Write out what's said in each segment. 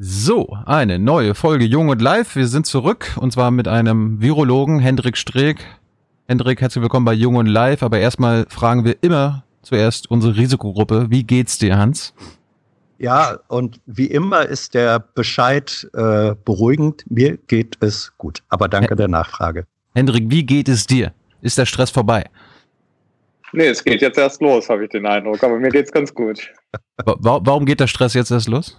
So, eine neue Folge Jung und Live. Wir sind zurück und zwar mit einem Virologen, Hendrik Streeck. Hendrik, herzlich willkommen bei Jung und Live. Aber erstmal fragen wir immer zuerst unsere Risikogruppe. Wie geht's dir, Hans? Ja, und wie immer ist der Bescheid äh, beruhigend. Mir geht es gut. Aber danke der Nachfrage. Hendrik, wie geht es dir? Ist der Stress vorbei? Nee, es geht jetzt erst los, habe ich den Eindruck. Aber mir geht's ganz gut. Warum geht der Stress jetzt erst los?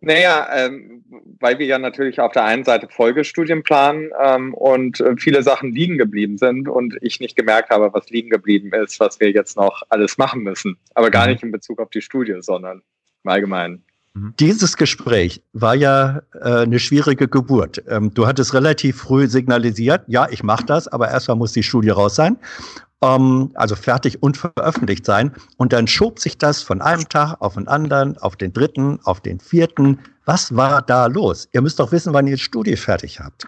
Naja, ähm, weil wir ja natürlich auf der einen Seite Folgestudien planen ähm, und äh, viele Sachen liegen geblieben sind und ich nicht gemerkt habe, was liegen geblieben ist, was wir jetzt noch alles machen müssen. Aber gar mhm. nicht in Bezug auf die Studie, sondern im Allgemeinen. Mhm. Dieses Gespräch war ja äh, eine schwierige Geburt. Ähm, du hattest relativ früh signalisiert, ja, ich mache das, aber erstmal muss die Studie raus sein ähm, also fertig und veröffentlicht sein. Und dann schob sich das von einem Tag auf den anderen, auf den dritten, auf den vierten. Was war da los? Ihr müsst doch wissen, wann ihr die Studie fertig habt.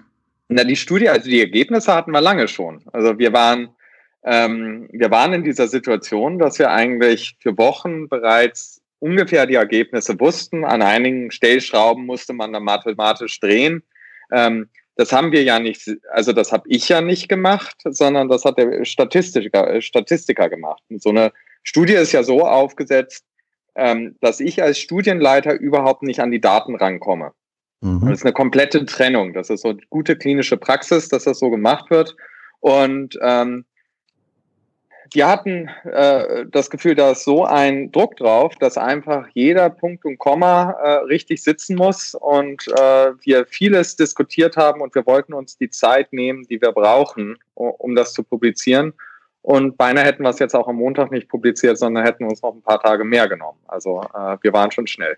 Na, die Studie, also die Ergebnisse hatten wir lange schon. Also wir waren, ähm, wir waren in dieser Situation, dass wir eigentlich für Wochen bereits ungefähr die Ergebnisse wussten. An einigen Stellschrauben musste man dann mathematisch drehen. Ähm, das haben wir ja nicht, also das habe ich ja nicht gemacht, sondern das hat der Statistiker, äh, Statistiker gemacht. Und so eine Studie ist ja so aufgesetzt, ähm, dass ich als Studienleiter überhaupt nicht an die Daten rankomme. Mhm. Das ist eine komplette Trennung. Das ist so gute klinische Praxis, dass das so gemacht wird. Und ähm, die hatten äh, das Gefühl, da ist so ein Druck drauf, dass einfach jeder Punkt und Komma äh, richtig sitzen muss und äh, wir vieles diskutiert haben und wir wollten uns die Zeit nehmen, die wir brauchen, um das zu publizieren. Und beinahe hätten wir es jetzt auch am Montag nicht publiziert, sondern hätten uns noch ein paar Tage mehr genommen. Also äh, wir waren schon schnell.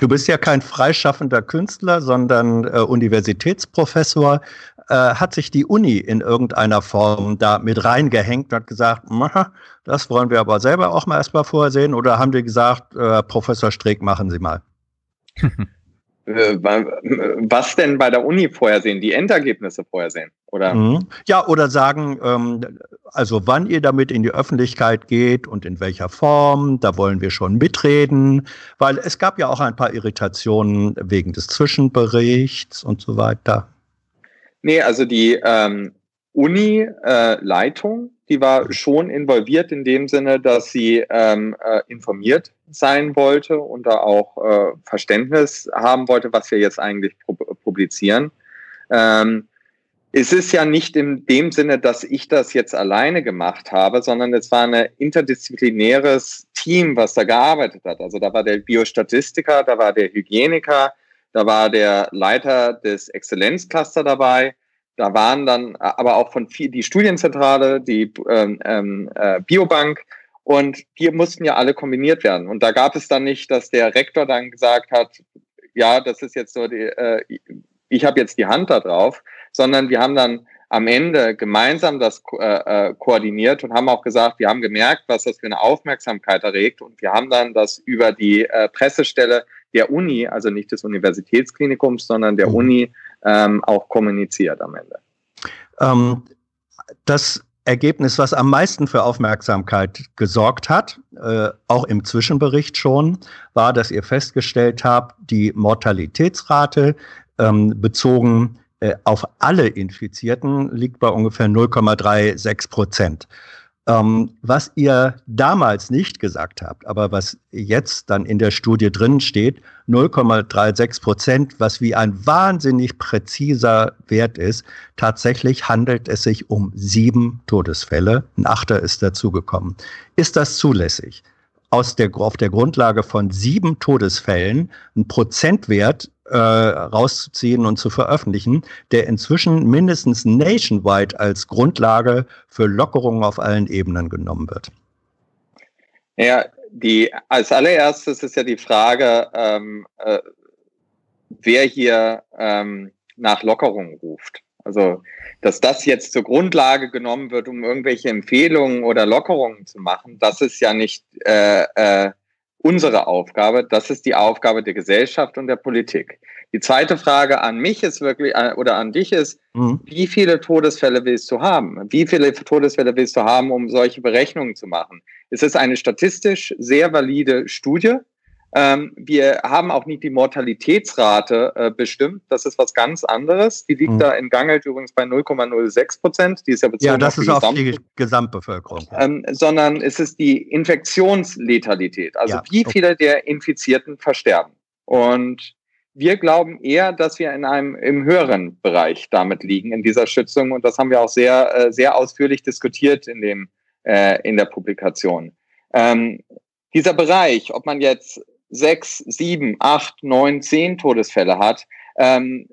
Du bist ja kein freischaffender Künstler, sondern äh, Universitätsprofessor. Äh, hat sich die Uni in irgendeiner Form da mit reingehängt und hat gesagt, das wollen wir aber selber auch mal erstmal vorher Oder haben die gesagt, äh, Professor Streeck, machen Sie mal? Äh, was denn bei der Uni vorhersehen? Die Endergebnisse vorhersehen? Oder? Mhm. Ja, oder sagen, ähm, also wann ihr damit in die Öffentlichkeit geht und in welcher Form, da wollen wir schon mitreden, weil es gab ja auch ein paar Irritationen wegen des Zwischenberichts und so weiter. Nee, also die ähm, Uni-Leitung, äh, die war schon involviert in dem Sinne, dass sie ähm, äh, informiert sein wollte und da auch äh, Verständnis haben wollte, was wir jetzt eigentlich publizieren. Ähm, es ist ja nicht in dem Sinne, dass ich das jetzt alleine gemacht habe, sondern es war ein interdisziplinäres Team, was da gearbeitet hat. Also da war der Biostatistiker, da war der Hygieniker, da war der Leiter des Exzellenzcluster dabei. Da waren dann aber auch von viel, die Studienzentrale, die ähm, ähm, äh, Biobank und die mussten ja alle kombiniert werden. Und da gab es dann nicht, dass der Rektor dann gesagt hat, ja, das ist jetzt so die, äh, ich habe jetzt die Hand da drauf, sondern wir haben dann am Ende gemeinsam das äh, äh, koordiniert und haben auch gesagt, wir haben gemerkt, was das für eine Aufmerksamkeit erregt und wir haben dann das über die äh, Pressestelle der Uni, also nicht des Universitätsklinikums, sondern der mhm. Uni ähm, auch kommuniziert am Ende. Ähm, das Ergebnis, was am meisten für Aufmerksamkeit gesorgt hat, äh, auch im Zwischenbericht schon, war, dass ihr festgestellt habt, die Mortalitätsrate ähm, bezogen äh, auf alle Infizierten liegt bei ungefähr 0,36 Prozent. Ähm, was ihr damals nicht gesagt habt, aber was jetzt dann in der Studie drin steht, 0,36 Prozent, was wie ein wahnsinnig präziser Wert ist. Tatsächlich handelt es sich um sieben Todesfälle. Ein Achter ist dazugekommen. Ist das zulässig? Aus der, auf der Grundlage von sieben Todesfällen einen Prozentwert äh, rauszuziehen und zu veröffentlichen, der inzwischen mindestens nationwide als Grundlage für Lockerungen auf allen Ebenen genommen wird. Ja, die, als allererstes ist ja die Frage, ähm, äh, wer hier ähm, nach Lockerungen ruft. Also, dass das jetzt zur Grundlage genommen wird, um irgendwelche Empfehlungen oder Lockerungen zu machen, das ist ja nicht äh, äh, unsere Aufgabe, das ist die Aufgabe der Gesellschaft und der Politik. Die zweite Frage an mich ist wirklich, äh, oder an dich ist, mhm. wie viele Todesfälle willst du haben? Wie viele Todesfälle willst du haben, um solche Berechnungen zu machen? Es ist eine statistisch sehr valide Studie, Ähm, wir haben auch nicht die Mortalitätsrate äh, bestimmt. Das ist was ganz anderes. Die liegt mhm. da in Gangelt übrigens bei 0,06 Prozent. Die ist ja bezogen ja, das auf, ist die, auf die Gesamtbevölkerung. Ähm, sondern es ist die Infektionsletalität. Also ja, wie viele der Infizierten versterben. Und wir glauben eher, dass wir in einem im höheren Bereich damit liegen in dieser Schützung und das haben wir auch sehr äh, sehr ausführlich diskutiert in dem äh, in der Publikation. Ähm, dieser Bereich, ob man jetzt sechs, sieben, acht, neun, zehn Todesfälle hat, ähm,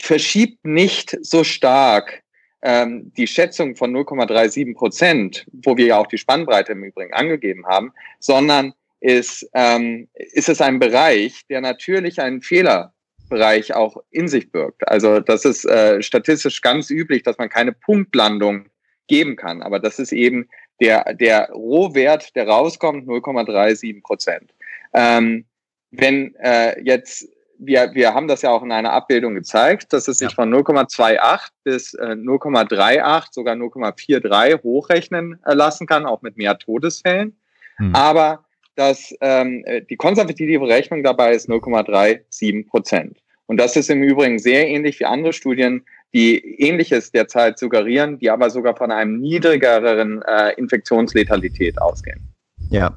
verschiebt nicht so stark ähm, die Schätzung von 0,37 Prozent, wo wir ja auch die Spannbreite im Übrigen angegeben haben, sondern ist, ähm, ist es ein Bereich, der natürlich einen Fehlerbereich auch in sich birgt. Also das ist äh, statistisch ganz üblich, dass man keine Punktlandung geben kann. Aber das ist eben der, der Rohwert, der rauskommt, 0,37 Prozent. Ähm, wenn äh, jetzt, wir, wir haben das ja auch in einer Abbildung gezeigt, dass es sich ja. von 0,28 bis äh, 0,38, sogar 0,43 hochrechnen äh, lassen kann, auch mit mehr Todesfällen. Hm. Aber dass ähm, die konservative Rechnung dabei ist 0,37 Prozent. Und das ist im Übrigen sehr ähnlich wie andere Studien, die Ähnliches derzeit suggerieren, die aber sogar von einem niedrigeren äh, Infektionsletalität ausgehen. Ja.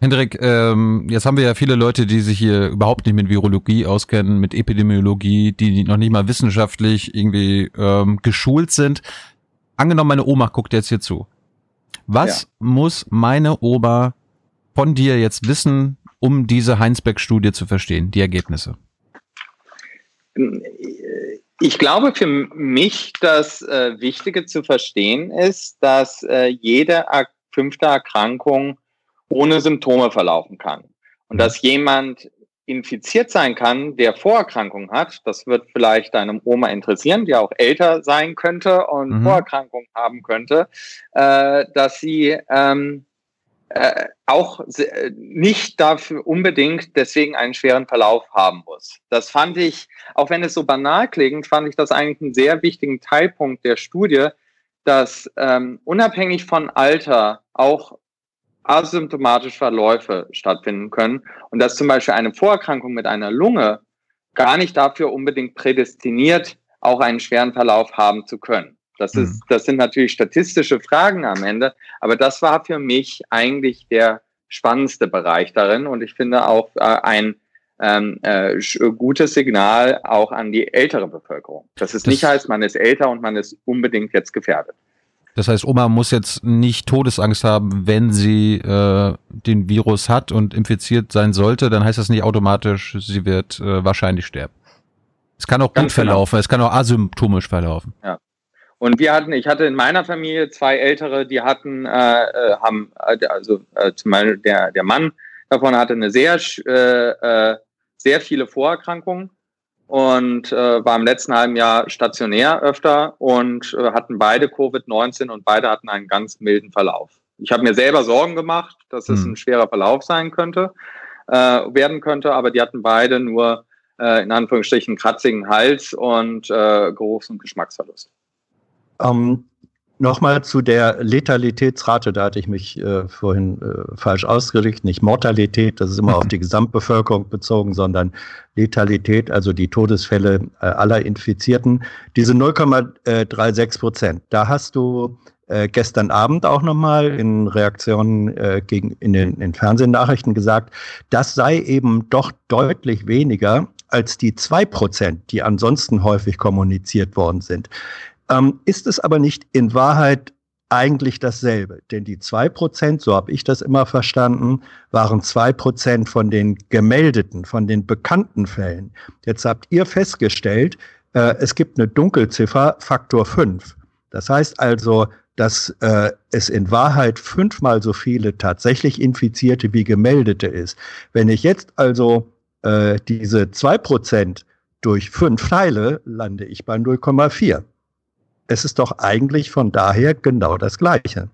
Hendrik, ähm, jetzt haben wir ja viele Leute, die sich hier überhaupt nicht mit Virologie auskennen, mit Epidemiologie, die noch nicht mal wissenschaftlich irgendwie ähm, geschult sind. Angenommen, meine Oma guckt jetzt hier zu. Was ja. muss meine Oma von dir jetzt wissen, um diese Heinsberg-Studie zu verstehen, die Ergebnisse? Ich glaube für mich, das äh, Wichtige zu verstehen ist, dass äh, jede fünfte Erkrankung ohne Symptome verlaufen kann. Und mhm. dass jemand infiziert sein kann, der Vorerkrankungen hat, das wird vielleicht deinem Oma interessieren, die auch älter sein könnte und mhm. Vorerkrankungen haben könnte, äh, dass sie ähm, äh, auch nicht dafür unbedingt deswegen einen schweren Verlauf haben muss. Das fand ich, auch wenn es so banal klingt, fand ich das eigentlich einen sehr wichtigen Teilpunkt der Studie, dass ähm, unabhängig von Alter auch asymptomatische Verläufe stattfinden können und dass zum Beispiel eine Vorerkrankung mit einer Lunge gar nicht dafür unbedingt prädestiniert, auch einen schweren Verlauf haben zu können. Das ist, mhm. das sind natürlich statistische Fragen am Ende, aber das war für mich eigentlich der spannendste Bereich darin und ich finde auch äh, ein ähm, äh, gutes Signal auch an die ältere Bevölkerung. Dass es das nicht heißt, man ist älter und man ist unbedingt jetzt gefährdet. Das heißt, Oma muss jetzt nicht Todesangst haben, wenn sie äh, den Virus hat und infiziert sein sollte, dann heißt das nicht automatisch, sie wird äh, wahrscheinlich sterben. Es kann auch Ganz gut genau. verlaufen, es kann auch asymptomisch verlaufen. Ja. Und wir hatten, ich hatte in meiner Familie zwei Ältere, die hatten, äh, äh haben, äh, also äh, zum Beispiel der, der Mann davon hatte eine sehr, äh, äh, sehr viele Vorerkrankungen und äh, war im letzten halben Jahr stationär öfter und äh, hatten beide Covid-19 und beide hatten einen ganz milden Verlauf. Ich habe mir selber Sorgen gemacht, dass es hm. ein schwerer Verlauf sein könnte, äh, werden könnte, aber die hatten beide nur äh, in Anführungsstrichen kratzigen Hals und äh, Geruchs- und Geschmacksverlust. Ähm, Nochmal zu der Letalitätsrate, da hatte ich mich äh, vorhin äh, falsch ausgedrückt, nicht Mortalität, das ist immer auf die Gesamtbevölkerung bezogen, sondern Letalität, also die Todesfälle äh, aller Infizierten. Diese 0,36 Prozent, da hast du äh, gestern Abend auch nochmal in Reaktionen äh, gegen, in den in Fernsehnachrichten gesagt, das sei eben doch deutlich weniger als die zwei Prozent, die ansonsten häufig kommuniziert worden sind. Ähm, ist es aber nicht in Wahrheit eigentlich dasselbe. Denn die zwei Prozent, so habe ich das immer verstanden, waren zwei Prozent von den gemeldeten, von den bekannten Fällen. Jetzt habt ihr festgestellt, äh, es gibt eine Dunkelziffer, Faktor fünf. Das heißt also, dass äh, es in Wahrheit fünfmal so viele tatsächlich Infizierte wie Gemeldete ist. Wenn ich jetzt also äh, diese zwei Prozent durch fünf teile, lande ich bei 0,4. Es ist doch eigentlich von daher genau das Gleiche.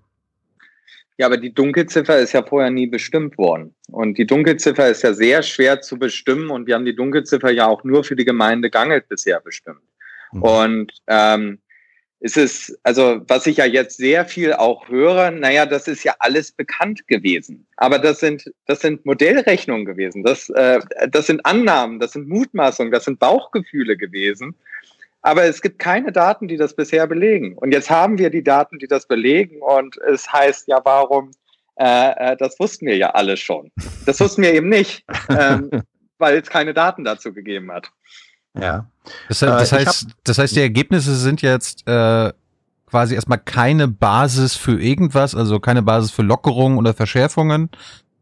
Ja, aber die Dunkelziffer ist ja vorher nie bestimmt worden. Und die Dunkelziffer ist ja sehr schwer zu bestimmen und wir haben die Dunkelziffer ja auch nur für die Gemeinde Gangelt bisher bestimmt. Mhm. Und ähm, es ist, also was ich ja jetzt sehr viel auch höre, naja, das ist ja alles bekannt gewesen. Aber das sind, das sind Modellrechnungen gewesen, das, äh, das sind Annahmen, das sind Mutmaßungen, das sind Bauchgefühle gewesen. Aber es gibt keine Daten, die das bisher belegen. Und jetzt haben wir die Daten, die das belegen. Und es heißt ja, warum? Äh, äh, das wussten wir ja alle schon. Das wussten wir eben nicht, ähm, weil es keine Daten dazu gegeben hat. Ja. Das, das äh, heißt, das heißt, die Ergebnisse sind jetzt äh, quasi erstmal keine Basis für irgendwas, also keine Basis für Lockerungen oder Verschärfungen,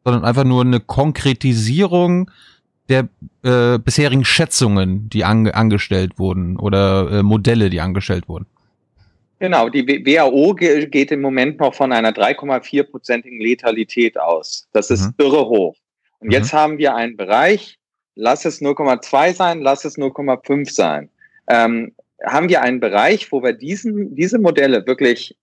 sondern einfach nur eine Konkretisierung der äh, bisherigen Schätzungen, die ange angestellt wurden oder äh, Modelle, die angestellt wurden. Genau, die WHO geht im Moment noch von einer 3,4-prozentigen Letalität aus. Das ist mhm. irre hoch. Und mhm. jetzt haben wir einen Bereich, lass es 0,2 sein, lass es 0,5 sein. Ähm, haben wir einen Bereich, wo wir diesen, diese Modelle wirklich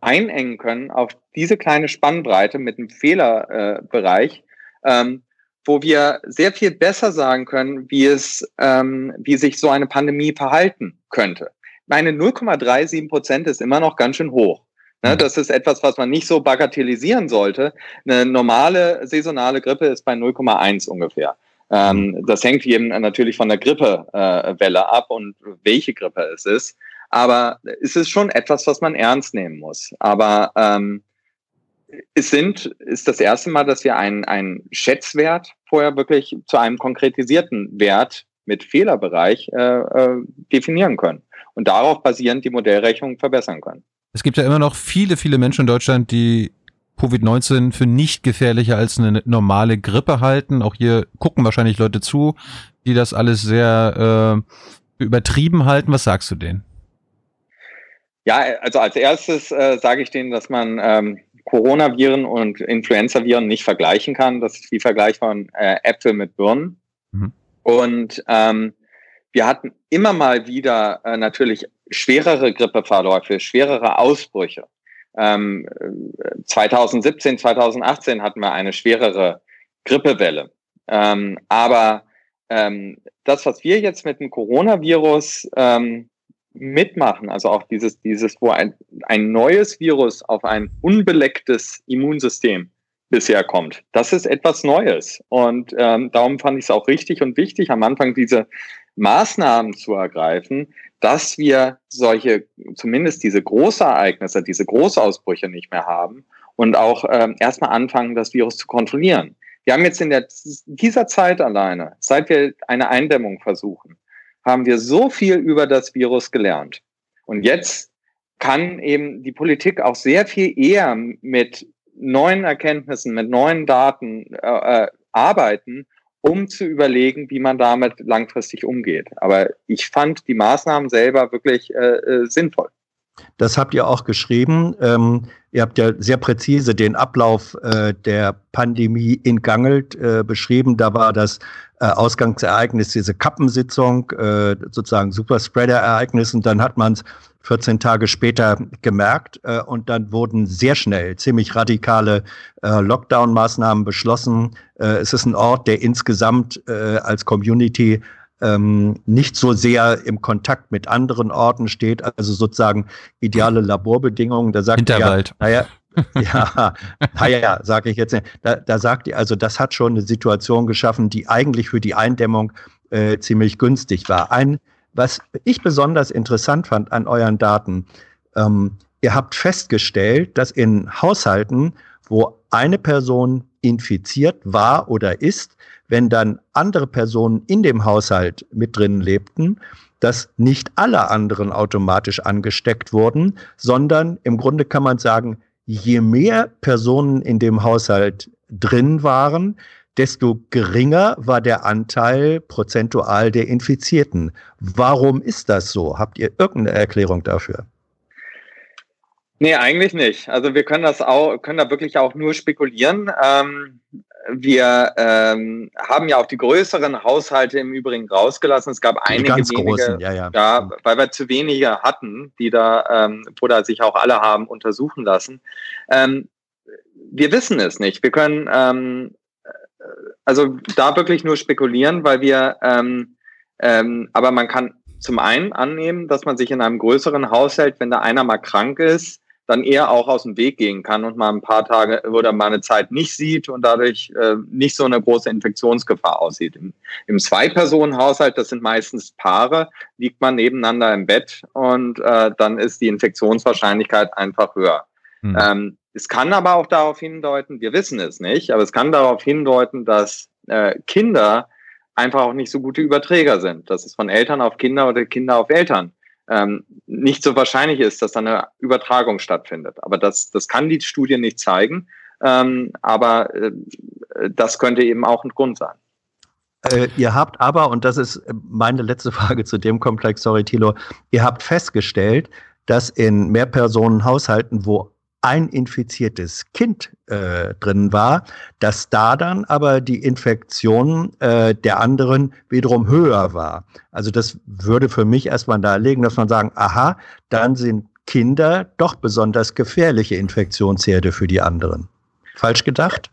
einengen können auf diese kleine Spannbreite mit einem Fehlerbereich, äh, ähm, wo wir sehr viel besser sagen können, wie es, ähm, wie sich so eine Pandemie verhalten könnte. Meine 0,37 Prozent ist immer noch ganz schön hoch. Ne, mhm. das ist etwas, was man nicht so bagatellisieren sollte. Eine normale saisonale Grippe ist bei 0,1 ungefähr. Ähm, mhm. das hängt eben natürlich von der Grippewelle äh, ab und welche Grippe es ist. Aber es ist schon etwas, was man ernst nehmen muss. Aber ähm, es sind, ist das erste Mal, dass wir einen, einen Schätzwert vorher wirklich zu einem konkretisierten Wert mit Fehlerbereich äh, äh, definieren können und darauf basierend die Modellrechnung verbessern können. Es gibt ja immer noch viele, viele Menschen in Deutschland, die Covid-19 für nicht gefährlicher als eine normale Grippe halten. Auch hier gucken wahrscheinlich Leute zu, die das alles sehr äh, übertrieben halten. Was sagst du denen? Ja, also als erstes äh, sage ich denen, dass man ähm, Coronaviren und Influenza-Viren nicht vergleichen kann. Das ist wie Vergleich von äh, Äpfel mit Birnen. Mhm. Und ähm, wir hatten immer mal wieder äh, natürlich schwerere Grippeverläufe, schwerere Ausbrüche. Ähm, 2017, 2018 hatten wir eine schwerere Grippewelle. Ähm, aber ähm, das, was wir jetzt mit dem Coronavirus ähm, mitmachen, also auch dieses, dieses, wo ein, ein neues Virus auf ein unbelecktes Immunsystem bisher kommt. Das ist etwas Neues. Und ähm, darum fand ich es auch richtig und wichtig, am Anfang diese Maßnahmen zu ergreifen, dass wir solche, zumindest diese Großereignisse, diese Großausbrüche nicht mehr haben und auch ähm, erstmal anfangen, das Virus zu kontrollieren. Wir haben jetzt in der, dieser Zeit alleine, seit wir eine Eindämmung versuchen, haben wir so viel über das Virus gelernt. Und jetzt kann eben die Politik auch sehr viel eher mit neuen Erkenntnissen, mit neuen Daten äh, äh arbeiten, um zu überlegen, wie man damit langfristig umgeht. Aber ich fand die Maßnahmen selber wirklich äh, äh, sinnvoll. Das habt ihr auch geschrieben. Ähm, ihr habt ja sehr präzise den Ablauf äh, der Pandemie in Gangelt äh, beschrieben. Da war das äh, Ausgangsereignis diese Kappensitzung, äh, sozusagen Superspreader-Ereignis. Und dann hat man es 14 Tage später gemerkt äh, und dann wurden sehr schnell ziemlich radikale äh, Lockdown-Maßnahmen beschlossen. Es ist ein Ort, der insgesamt als Community ähm, nicht so sehr im Kontakt mit anderen Orten steht, also sozusagen ideale Laborbedingungen. Da sagt Hinterwald. Ja, naja, ja, naja, ja, sage ich jetzt nicht. Da, da sagt ihr, also das hat schon eine Situation geschaffen, die eigentlich für die Eindämmung äh, ziemlich günstig war. Ein was ich besonders interessant fand an euren Daten, ähm, ihr habt festgestellt, dass in Haushalten, wo eine Person infiziert war oder ist, wenn dann andere Personen in dem Haushalt mit drin lebten, dass nicht alle anderen automatisch angesteckt wurden, sondern im Grunde kann man sagen, je mehr Personen in dem Haushalt drin waren, desto geringer war der Anteil prozentual der Infizierten. Warum ist das so? Habt ihr irgendeine Erklärung dafür? Nee, eigentlich nicht. Also wir können das auch, können da wirklich auch nur spekulieren. Ähm, wir ähm, haben ja auch die größeren Haushalte im Übrigen rausgelassen. Es gab einige ganz wenige, großen, ja, ja. ja, weil wir zu wenige hatten, die da, ähm, wo da sich auch alle haben untersuchen lassen. Ähm, wir wissen es nicht. Wir können ähm, also da wirklich nur spekulieren, weil wir, ähm, ähm, aber man kann zum einen annehmen, dass man sich in einem größeren Haushalt, wenn da einer mal krank ist, dann eher auch aus dem Weg gehen kann und mal ein paar Tage oder mal eine Zeit nicht sieht und dadurch äh, nicht so eine große Infektionsgefahr aussieht. Im, im Zwei-Personen-Haushalt, das sind meistens Paare, liegt man nebeneinander im Bett und äh, dann ist die Infektionswahrscheinlichkeit einfach höher. Hm. Ähm, es kann aber auch darauf hindeuten, wir wissen es nicht, aber es kann darauf hindeuten, dass äh, Kinder einfach auch nicht so gute Überträger sind, dass es von Eltern auf Kinder oder Kinder auf Eltern ähm, nicht so wahrscheinlich ist, dass da eine Übertragung stattfindet. Aber das, das kann die Studie nicht zeigen. Ähm, aber äh, das könnte eben auch ein Grund sein. Äh, ihr habt aber, und das ist meine letzte Frage zu dem Komplex, sorry Thilo, ihr habt festgestellt, dass in Mehrpersonenhaushalten, wo ein infiziertes Kind äh, drin war, dass da dann aber die Infektion äh, der anderen wiederum höher war. Also das würde für mich erstmal darlegen, dass man sagen, aha, dann sind Kinder doch besonders gefährliche Infektionsherde für die anderen. Falsch gedacht?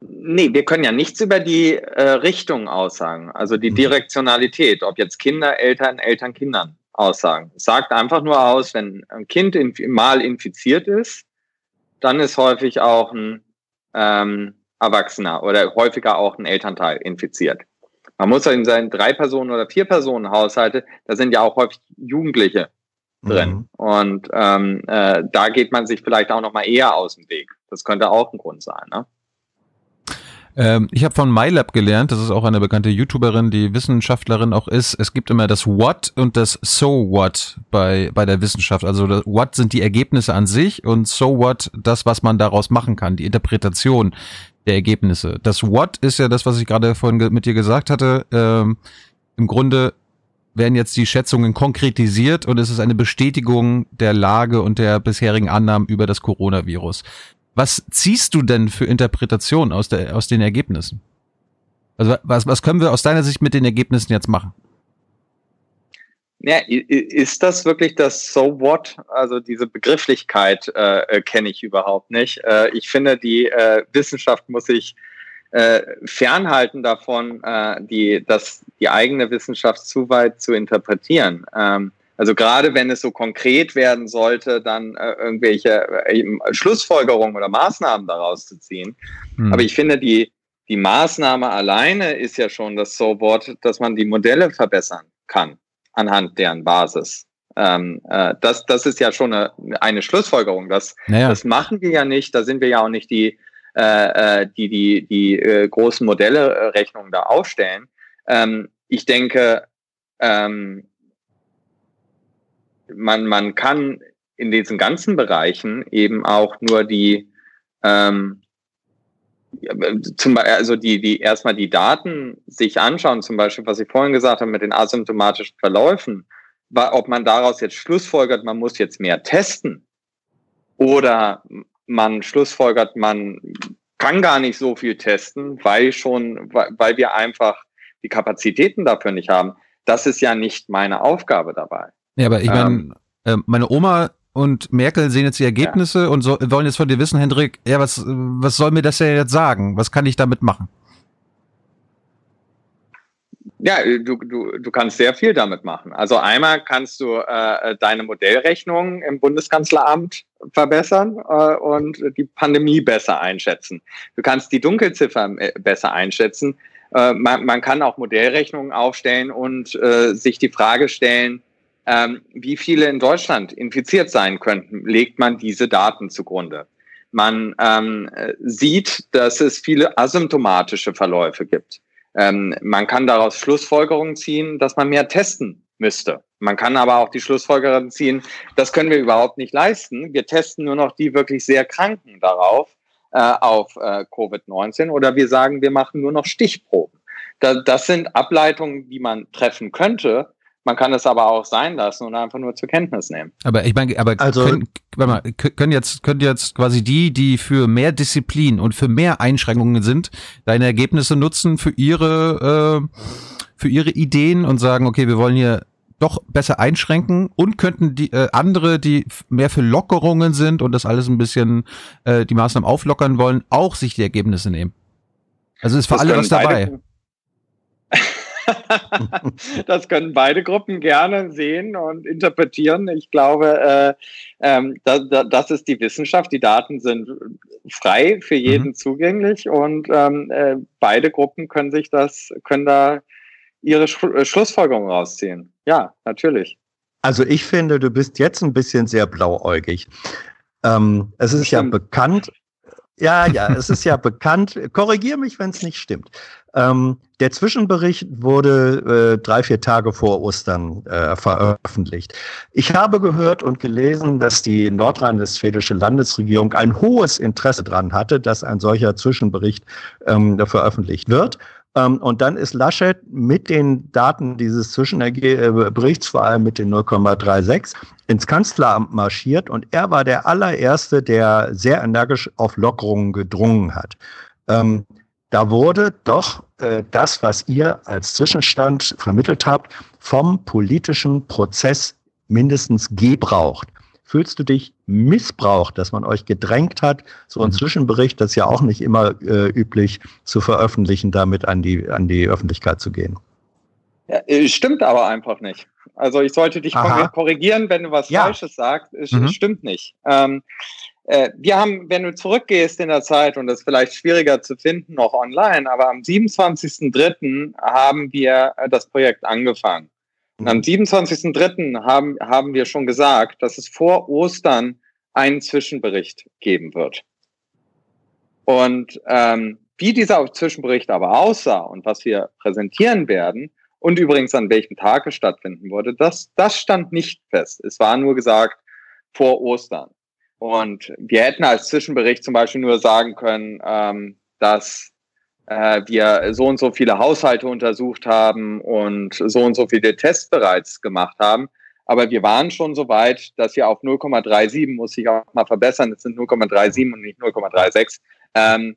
Nee, wir können ja nichts über die äh, Richtung aussagen, also die mhm. Direktionalität, ob jetzt Kinder, Eltern, Eltern, Kindern aussagen. Es sagt einfach nur aus, wenn ein Kind inf mal infiziert ist, dann ist häufig auch ein ähm, Erwachsener oder häufiger auch ein Elternteil infiziert. Man muss ja in seinen drei Personen oder vier Personen Haushalte, da sind ja auch häufig Jugendliche drin. Mhm. Und ähm, äh, da geht man sich vielleicht auch noch mal eher aus dem Weg. Das könnte auch ein Grund sein. Ne? Ähm, ich habe von MyLab gelernt, das ist auch eine bekannte YouTuberin, die Wissenschaftlerin auch ist. Es gibt immer das What und das So What bei, bei der Wissenschaft. Also das What sind die Ergebnisse an sich und So What das, was man daraus machen kann, die Interpretation der Ergebnisse. Das What ist ja das, was ich gerade vorhin mit dir gesagt hatte. Ähm, Im Grunde werden jetzt die Schätzungen konkretisiert und es ist eine Bestätigung der Lage und der bisherigen Annahmen über das Coronavirus. Was ziehst du denn für Interpretation aus, der, aus den Ergebnissen? Also was, was können wir aus deiner Sicht mit den Ergebnissen jetzt machen? Ja, ist das wirklich das So What? Also diese Begrifflichkeit äh, äh, kenne ich überhaupt nicht. Äh, ich finde, die äh, Wissenschaft muss sich äh, fernhalten davon, äh, die, das, die eigene Wissenschaft zu weit zu interpretieren. Ähm, also gerade wenn es so konkret werden sollte, dann äh, irgendwelche äh, Schlussfolgerungen oder Maßnahmen daraus zu ziehen. Hm. Aber ich finde, die, die Maßnahme alleine ist ja schon das So-Wort, dass man die Modelle verbessern kann anhand deren Basis. Ähm, äh, das, das ist ja schon eine, eine Schlussfolgerung. Das, naja. das machen wir ja nicht. Da sind wir ja auch nicht die, äh, äh die die, die äh, großen Modelle-Rechnungen da aufstellen. Ähm, ich denke, ähm, man, man kann in diesen ganzen Bereichen eben auch nur die, ähm, zum, also die, die erstmal die Daten sich anschauen, zum Beispiel, was ich vorhin gesagt habe mit den asymptomatischen Verläufen, ob man daraus jetzt schlussfolgert, man muss jetzt mehr testen oder man schlussfolgert, man kann gar nicht so viel testen, weil schon, weil wir einfach die Kapazitäten dafür nicht haben. Das ist ja nicht meine Aufgabe dabei. Ja, aber ich ähm, meine, äh, meine Oma und Merkel sehen jetzt die Ergebnisse ja. und so, wollen jetzt von dir wissen, Hendrik, ja, was, was soll mir das ja jetzt sagen? Was kann ich damit machen? Ja, du, du, du kannst sehr viel damit machen. Also einmal kannst du äh, deine Modellrechnung im Bundeskanzleramt verbessern äh, und die Pandemie besser einschätzen. Du kannst die Dunkelziffer äh, besser einschätzen. Äh, man, man kann auch Modellrechnungen aufstellen und äh, sich die Frage stellen, ähm, wie viele in Deutschland infiziert sein könnten, legt man diese Daten zugrunde. Man ähm, sieht, dass es viele asymptomatische Verläufe gibt. Ähm, man kann daraus Schlussfolgerungen ziehen, dass man mehr testen müsste. Man kann aber auch die Schlussfolgerung ziehen, das können wir überhaupt nicht leisten. Wir testen nur noch die wirklich sehr Kranken darauf, äh, auf äh, Covid-19 oder wir sagen, wir machen nur noch Stichproben. Da, das sind Ableitungen, die man treffen könnte, Man kann es aber auch sein lassen und einfach nur zur Kenntnis nehmen. Aber ich meine, aber also, können, warte mal, können jetzt, können jetzt quasi die, die für mehr Disziplin und für mehr Einschränkungen sind, deine Ergebnisse nutzen für ihre, äh, für ihre Ideen und sagen, okay, wir wollen hier doch besser einschränken und könnten die äh, andere, die mehr für Lockerungen sind und das alles ein bisschen äh, die Maßnahmen auflockern wollen, auch sich die Ergebnisse nehmen. Also ist für das alle was dabei. das können beide Gruppen gerne sehen und interpretieren. Ich glaube, äh, ähm, da, da, das ist die Wissenschaft. Die Daten sind frei für jeden mhm. zugänglich und ähm, äh, beide Gruppen können sich das, können da ihre Sch äh, Schlussfolgerungen rausziehen. Ja, natürlich. Also ich finde, du bist jetzt ein bisschen sehr blauäugig. Ähm, es ist Stimmt. ja bekannt, ja, ja, es ist ja bekannt. Korrigier mich, wenn es nicht stimmt. Ähm, der Zwischenbericht wurde äh, drei, vier Tage vor Ostern äh, veröffentlicht. Ich habe gehört und gelesen, dass die nordrhein-westfälische Landesregierung ein hohes Interesse daran hatte, dass ein solcher Zwischenbericht ähm, veröffentlicht wird. Ähm, und dann ist Laschet mit den Daten dieses Zwischenberichts, vor allem mit den 0,36, ins Kanzleramt marschiert und er war der allererste, der sehr energisch auf Lockerungen gedrungen hat. Ähm, da wurde doch äh, das, was ihr als Zwischenstand vermittelt habt, vom politischen Prozess mindestens gebraucht. Fühlst du dich missbraucht, dass man euch gedrängt hat, so ein mhm. Zwischenbericht, das ist ja auch nicht immer äh, üblich, zu veröffentlichen, damit an die, an die Öffentlichkeit zu gehen? Ja, äh, stimmt aber einfach nicht. Also ich sollte dich Aha. korrigieren, wenn du was ja. Falsches sagst. Es mhm. stimmt nicht. Ähm, äh, wir haben, wenn du zurückgehst in der Zeit, und das ist vielleicht schwieriger zu finden noch online, aber am 27.03. haben wir äh, das Projekt angefangen. Und am 27.03. haben, haben wir schon gesagt, dass es vor Ostern einen Zwischenbericht geben wird. Und ähm, wie dieser Zwischenbericht aber aussah und was wir präsentieren werden und übrigens an welchem Tag es stattfinden würde, das, das stand nicht fest. Es war nur gesagt vor Ostern. Und wir hätten als Zwischenbericht zum Beispiel nur sagen können, ähm, dass äh, wir so und so viele Haushalte untersucht haben und so und so viele Tests bereits gemacht haben. Aber wir waren schon so weit, dass wir auf 0,37, muss ich auch mal verbessern, es sind 0,37 und nicht 0,36, ähm,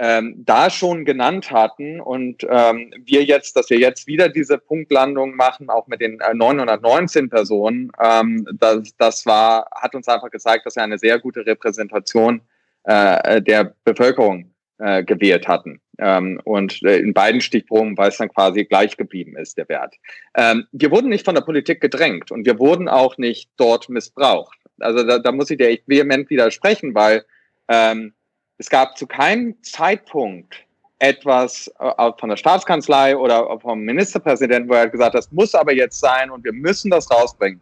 ähm, da schon genannt hatten und ähm, wir jetzt, dass wir jetzt wieder diese Punktlandung machen, auch mit den äh, 919 Personen, ähm, das, das war, hat uns einfach gezeigt, dass wir eine sehr gute Repräsentation äh, der Bevölkerung äh, gewählt hatten. Ähm, und äh, in beiden Stichproben, weil es dann quasi gleich geblieben ist, der Wert. Ähm, wir wurden nicht von der Politik gedrängt und wir wurden auch nicht dort missbraucht. Also da, da muss ich dir echt vehement widersprechen, weil ähm, es gab zu keinem Zeitpunkt etwas äh, von der Staatskanzlei oder vom Ministerpräsidenten, wo er gesagt hat, das muss aber jetzt sein und wir müssen das rausbringen.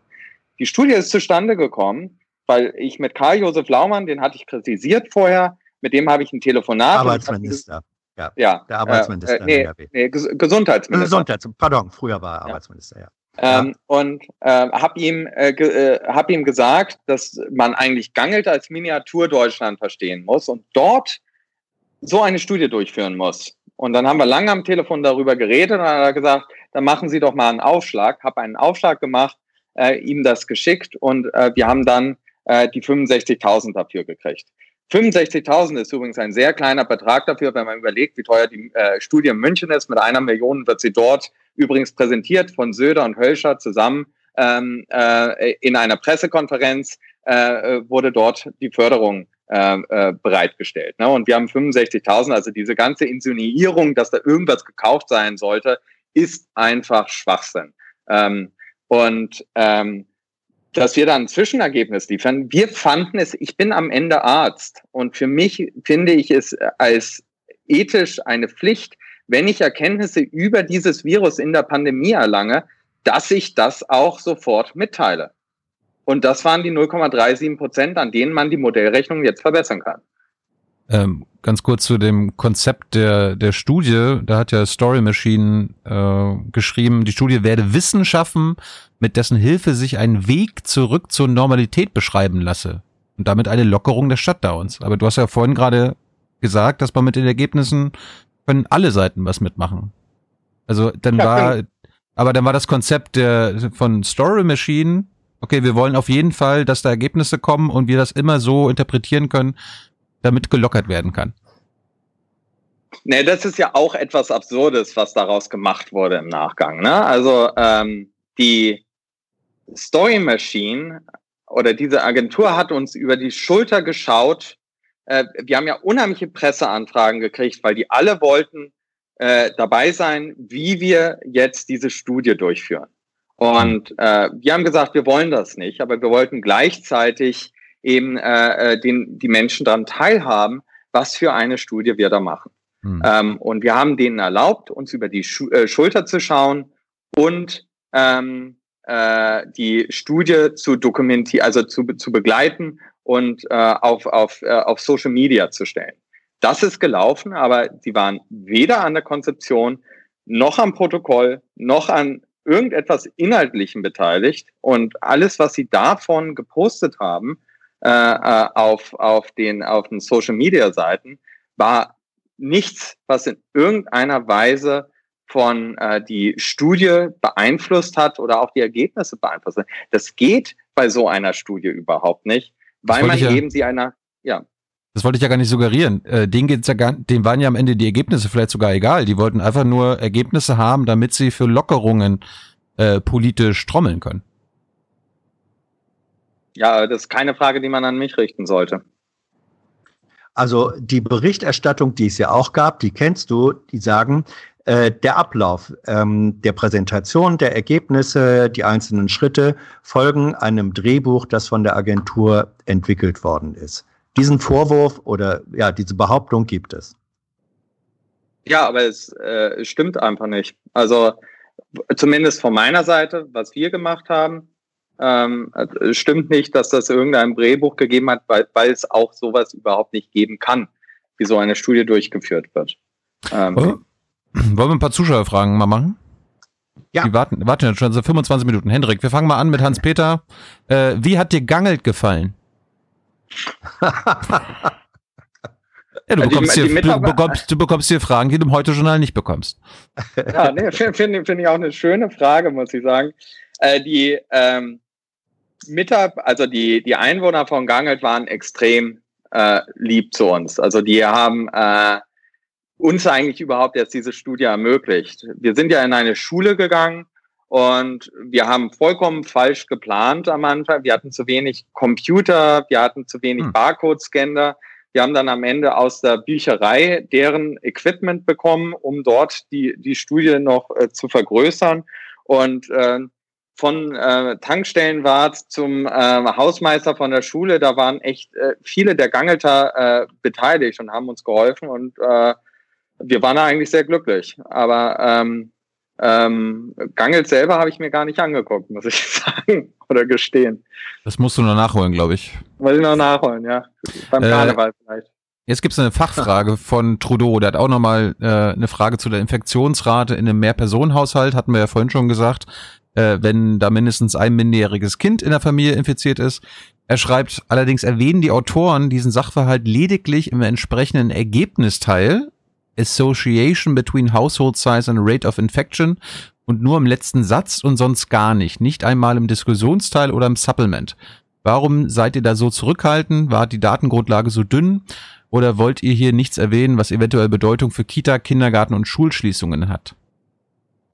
Die Studie ist zustande gekommen, weil ich mit Karl-Josef Laumann, den hatte ich kritisiert vorher, mit dem habe ich ein Telefonat. Arbeitsminister. Ja, ja, der Arbeitsminister. Äh, äh, nee, nee, Gesundheitsminister. Gesundheits, pardon, früher war er Arbeitsminister, ja. Ähm. Und äh, habe ihm, äh, äh, hab ihm gesagt, dass man eigentlich Gangelt als Miniatur Deutschland verstehen muss und dort so eine Studie durchführen muss. Und dann haben wir lange am Telefon darüber geredet und dann hat er gesagt, dann machen Sie doch mal einen Aufschlag. Habe einen Aufschlag gemacht, äh, ihm das geschickt und äh, wir haben dann äh, die 65.000 dafür gekriegt. 65.000 ist übrigens ein sehr kleiner Betrag dafür, wenn man überlegt, wie teuer die äh, Studie in München ist. Mit einer Million wird sie dort übrigens präsentiert von Söder und Hölscher zusammen ähm, äh, in einer Pressekonferenz äh, wurde dort die Förderung äh, äh, bereitgestellt. Ne? Und wir haben 65.000, also diese ganze Insinuierung, dass da irgendwas gekauft sein sollte, ist einfach Schwachsinn. Ähm, und ähm, dass wir da ein Zwischenergebnis liefern. Wir fanden es, ich bin am Ende Arzt und für mich finde ich es als ethisch eine Pflicht, wenn ich Erkenntnisse über dieses Virus in der Pandemie erlange, dass ich das auch sofort mitteile. Und das waren die 0,37 Prozent, an denen man die Modellrechnung jetzt verbessern kann. Ähm, ganz kurz zu dem Konzept der, der Studie. Da hat ja Story Machine äh, geschrieben, die Studie werde Wissen schaffen, mit dessen Hilfe sich ein Weg zurück zur Normalität beschreiben lasse. Und damit eine Lockerung des Shutdowns. Aber du hast ja vorhin gerade gesagt, dass man mit den Ergebnissen können alle Seiten was mitmachen. Also dann ja, war Aber dann war das Konzept der, von Story Machine, okay, wir wollen auf jeden Fall, dass da Ergebnisse kommen und wir das immer so interpretieren können, damit gelockert werden kann. Nee, das ist ja auch etwas Absurdes, was daraus gemacht wurde im Nachgang. Ne? Also ähm, die Story Machine oder diese Agentur hat uns über die Schulter geschaut. Äh, wir haben ja unheimliche Presseanfragen gekriegt, weil die alle wollten äh, dabei sein, wie wir jetzt diese Studie durchführen. Und äh, wir haben gesagt, wir wollen das nicht, aber wir wollten gleichzeitig eben äh, äh den, die Menschen daran teilhaben, was für eine Studie wir da machen. Hm. Ähm, und wir haben denen erlaubt, uns über die Schu äh, Schulter zu schauen und ähm, äh, die Studie zu dokumentieren, also zu, zu begleiten und äh, auf, auf, äh, auf Social Media zu stellen. Das ist gelaufen, aber sie waren weder an der Konzeption noch am Protokoll noch an irgendetwas Inhaltlichem beteiligt. Und alles, was sie davon gepostet haben äh, äh auf, auf, den, auf den Social Media Seiten, war nichts, was in irgendeiner Weise von äh, die Studie beeinflusst hat oder auch die Ergebnisse beeinflusst hat. Das geht bei so einer Studie überhaupt nicht, weil man ja, eben sie einer, ja. Das wollte ich ja gar nicht suggerieren. Äh, denen geht's ja gar, denen waren ja am Ende die Ergebnisse vielleicht sogar egal. Die wollten einfach nur Ergebnisse haben, damit sie für Lockerungen äh, politisch trommeln können. Ja, das ist keine Frage, die man an mich richten sollte. Also die Berichterstattung, die es ja auch gab, die kennst du, die sagen, äh, der Ablauf ähm, der Präsentation der Ergebnisse, die einzelnen Schritte folgen einem Drehbuch, das von der Agentur entwickelt worden ist. Diesen Vorwurf oder ja, diese Behauptung gibt es. Ja, aber es äh, stimmt einfach nicht. Also zumindest von meiner Seite, was wir gemacht haben, ähm, stimmt nicht, dass das irgendein Drehbuch gegeben hat, weil, weil es auch sowas überhaupt nicht geben kann, wie so eine Studie durchgeführt wird. Ähm, oh. Wollen wir ein paar Zuschauerfragen mal machen? Ja. Die warten, warten jetzt schon so 25 Minuten. Hendrik, wir fangen mal an mit Hans-Peter. Äh, wie hat dir Gangelt gefallen? Ja, du, bekommst die, hier, die du, bekommst, du bekommst hier Fragen, die du im Heute-Journal nicht bekommst. Ja, nee, finde find ich auch eine schöne Frage, muss ich sagen. Äh, die ähm, Mitab also die, die Einwohner von Gangelt waren extrem äh, lieb zu uns. Also die haben äh, uns eigentlich überhaupt erst diese Studie ermöglicht. Wir sind ja in eine Schule gegangen und wir haben vollkommen falsch geplant am Anfang. Wir hatten zu wenig Computer, wir hatten zu wenig hm. Barcode-Scanner. Wir haben dann am Ende aus der Bücherei deren Equipment bekommen, um dort die, die Studie noch äh, zu vergrößern. Und äh, von äh, Tankstellenwart zum äh, Hausmeister von der Schule, da waren echt äh, viele der Gangelter äh, beteiligt und haben uns geholfen und äh, wir waren da eigentlich sehr glücklich. Aber ähm, ähm, Gangelt selber habe ich mir gar nicht angeguckt, muss ich sagen oder gestehen. Das musst du noch nachholen, glaube ich. Muss ich noch nachholen, ja. Beim äh, Karneval vielleicht. Jetzt gibt es eine Fachfrage von Trudeau. Der hat auch nochmal äh, eine Frage zu der Infektionsrate in einem Mehrpersonenhaushalt, hatten wir ja vorhin schon gesagt äh, wenn da mindestens ein minderjähriges Kind in der Familie infiziert ist. Er schreibt, allerdings erwähnen die Autoren diesen Sachverhalt lediglich im entsprechenden Ergebnisteil, Association between Household Size and Rate of Infection, und nur im letzten Satz und sonst gar nicht, nicht einmal im Diskussionsteil oder im Supplement. Warum seid ihr da so zurückhaltend? War die Datengrundlage so dünn? Oder wollt ihr hier nichts erwähnen, was eventuell Bedeutung für Kita, Kindergarten und Schulschließungen hat?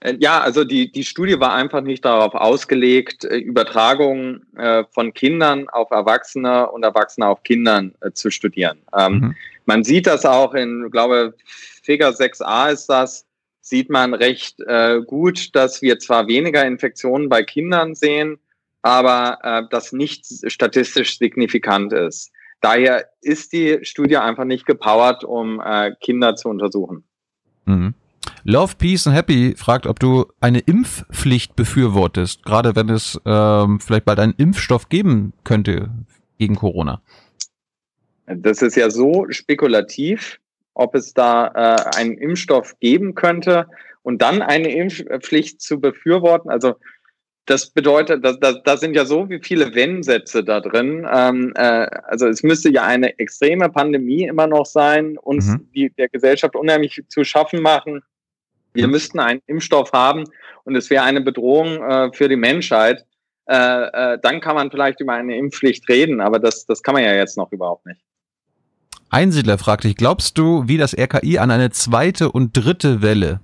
Äh, ja, also die, die Studie war einfach nicht darauf ausgelegt, äh, Übertragungen äh, von Kindern auf Erwachsene und Erwachsene auf Kindern zu studieren. Ähm, mhm. Man sieht das auch in, glaube Figur 6a ist das, sieht man recht gut, dass wir zwar weniger Infektionen bei Kindern sehen, aber das nicht statistisch signifikant ist. Daher ist die Studie einfach nicht gepowert, um Kinder zu untersuchen. Mhm. Love, Peace and Happy fragt, ob du eine Impfpflicht befürwortest, gerade wenn es ähm, vielleicht bald einen Impfstoff geben könnte gegen Corona. Das ist ja so spekulativ, ob es da äh, einen Impfstoff geben könnte und dann eine Impfpflicht zu befürworten. Also das bedeutet, da, da, da sind ja so wie viele Wenn-Sätze da drin. Ähm, äh, also es müsste ja eine extreme Pandemie immer noch sein, uns mhm. die, der Gesellschaft unheimlich zu schaffen machen Wir mhm. müssten einen Impfstoff haben und es wäre eine Bedrohung äh, für die Menschheit. Äh, äh, dann kann man vielleicht über eine Impfpflicht reden, aber das, das kann man ja jetzt noch überhaupt nicht. Einsiedler fragt dich, glaubst du, wie das RKI an eine zweite und dritte Welle?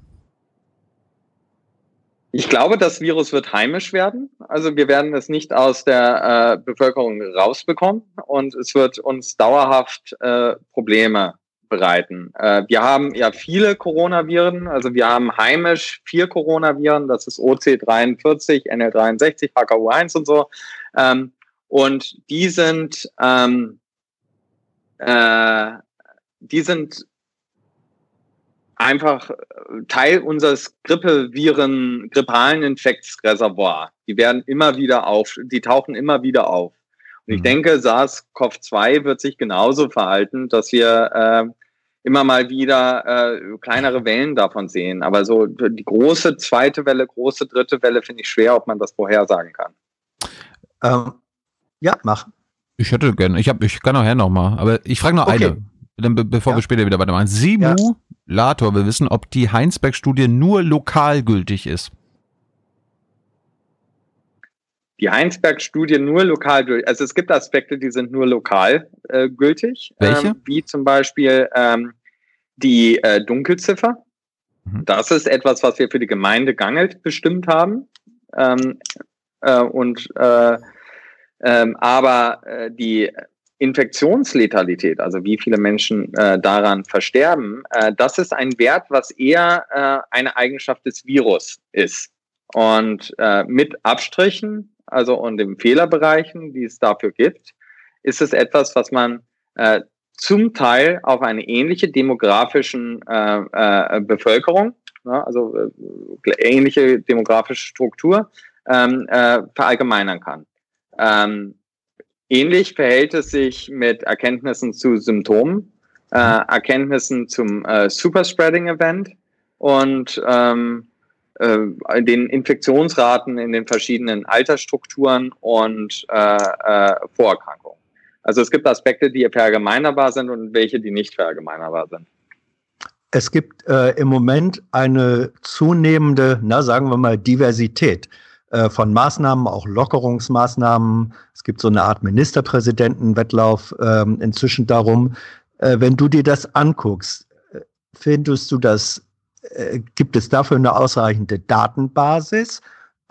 Ich glaube, das Virus wird heimisch werden. Also wir werden es nicht aus der äh, Bevölkerung rausbekommen und es wird uns dauerhaft äh, Probleme bereiten. Äh, wir haben ja viele Coronaviren, also wir haben heimisch vier Coronaviren, das ist OC43, NL63, HKU1 und so. Ähm, und die sind, ähm, äh, die sind einfach Teil unseres Grippeviren, grippalen Infektsreservoir. Die werden immer wieder auf, die tauchen immer wieder auf. Und ich mhm. denke, SARS-CoV-2 wird sich genauso verhalten, dass wir äh, immer mal wieder äh, kleinere Wellen davon sehen. Aber so die große zweite Welle, große dritte Welle finde ich schwer, ob man das vorhersagen kann. Ähm, ja, mach. Ich hätte gerne, ich habe, ich kann nachher noch mal, aber ich frage noch okay. eine, be bevor ja. wir später wieder weitermachen. Simulator, ja. wir wissen, ob die Heinsberg-Studie nur lokal gültig ist die Heinsberg-Studie nur lokal gültig. Also es gibt Aspekte, die sind nur lokal äh, gültig. Welche? Ähm, wie zum Beispiel ähm, die äh, Dunkelziffer. Mhm. Das ist etwas, was wir für die Gemeinde Gangelt bestimmt haben. Ähm, äh, und äh, ähm, aber äh, die Infektionsletalität, also wie viele Menschen äh, daran versterben, äh, das ist ein Wert, was eher äh, eine Eigenschaft des Virus ist. Und äh, mit Abstrichen also und den Fehlerbereichen, die es dafür gibt, ist es etwas, was man äh, zum Teil auf eine ähnliche demografischen äh, äh, Bevölkerung, ja, also äh, ähnliche demografische Struktur ähm, äh, verallgemeinern kann. Ähm, ähnlich verhält es sich mit Erkenntnissen zu Symptomen, äh, Erkenntnissen zum Superspreading-Event und ähm, äh, den Infektionsraten in den verschiedenen Altersstrukturen und äh, äh, Vorerkrankungen. Also es gibt Aspekte, die verallgemeinerbar sind und welche, die nicht verallgemeinerbar sind. Es gibt äh, im Moment eine zunehmende, na sagen wir mal, Diversität äh, von Maßnahmen, auch Lockerungsmaßnahmen. Es gibt so eine Art Ministerpräsidentenwettlauf ähm, inzwischen darum. Äh, wenn du dir das anguckst, äh, findest du das äh, gibt es dafür eine ausreichende Datenbasis?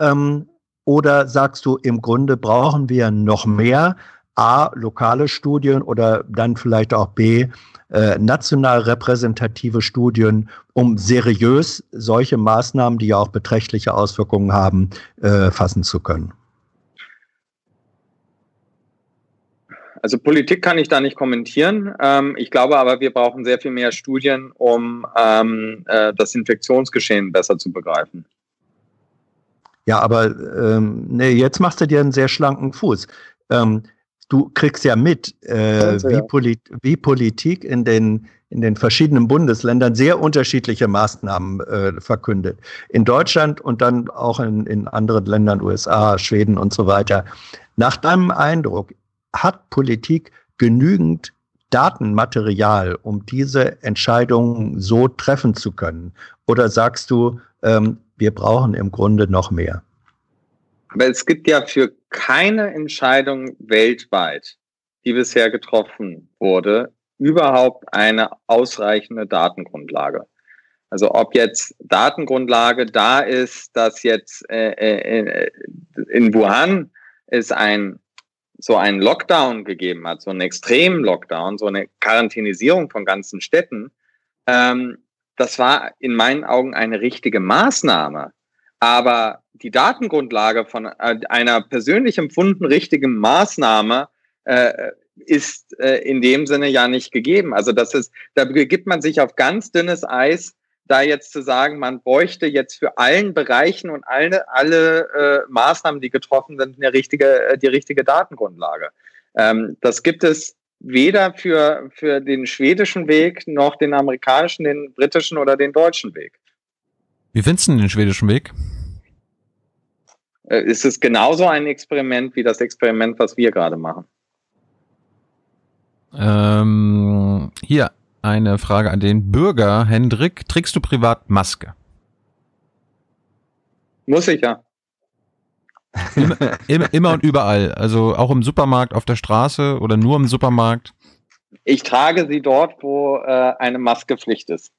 Ähm, oder sagst du, im Grunde brauchen wir noch mehr A, lokale Studien oder dann vielleicht auch B, äh, national repräsentative Studien, um seriös solche Maßnahmen, die ja auch beträchtliche Auswirkungen haben, äh, fassen zu können? Also Politik kann ich da nicht kommentieren. Ähm, ich glaube aber, wir brauchen sehr viel mehr Studien, um ähm, äh, das Infektionsgeschehen besser zu begreifen. Ja, aber ähm, nee, jetzt machst du dir einen sehr schlanken Fuß. Ähm, du kriegst ja mit, äh, also, wie, Polit wie, Politik in den, in den verschiedenen Bundesländern sehr unterschiedliche Maßnahmen äh, verkündet. In Deutschland und dann auch in, in anderen Ländern, USA, Schweden und so weiter. Nach deinem Eindruck, hat Politik genügend Datenmaterial, um diese Entscheidungen so treffen zu können? Oder sagst du, ähm, wir brauchen im Grunde noch mehr? Aber es gibt ja für keine Entscheidung weltweit, die bisher getroffen wurde, überhaupt eine ausreichende Datengrundlage. Also ob jetzt Datengrundlage da ist, dass jetzt äh, äh, in Wuhan ist ein so einen Lockdown gegeben hat, so einen extremen Lockdown, so eine Quarantänisierung von ganzen Städten, ähm, das war in meinen Augen eine richtige Maßnahme. Aber die Datengrundlage von äh, einer persönlich empfunden richtigen Maßnahme äh, ist äh, in dem Sinne ja nicht gegeben. Also das ist, da begibt man sich auf ganz dünnes Eis, da jetzt zu sagen, man bräuchte jetzt für allen Bereichen und alle, alle äh, Maßnahmen, die getroffen sind, eine richtige, äh, die richtige Datengrundlage. Ähm, das gibt es weder für, für den schwedischen Weg noch den amerikanischen, den britischen oder den deutschen Weg. Wie findest du den schwedischen Weg? Äh, ist es genauso ein Experiment wie das Experiment, was wir gerade machen? Ähm, hier, eine Frage an den Bürger. Hendrik, trägst du privat Maske? Muss ich ja. Immer, immer, immer und überall. Also auch im Supermarkt, auf der Straße oder nur im Supermarkt. Ich trage sie dort, wo äh, eine Maske Pflicht ist.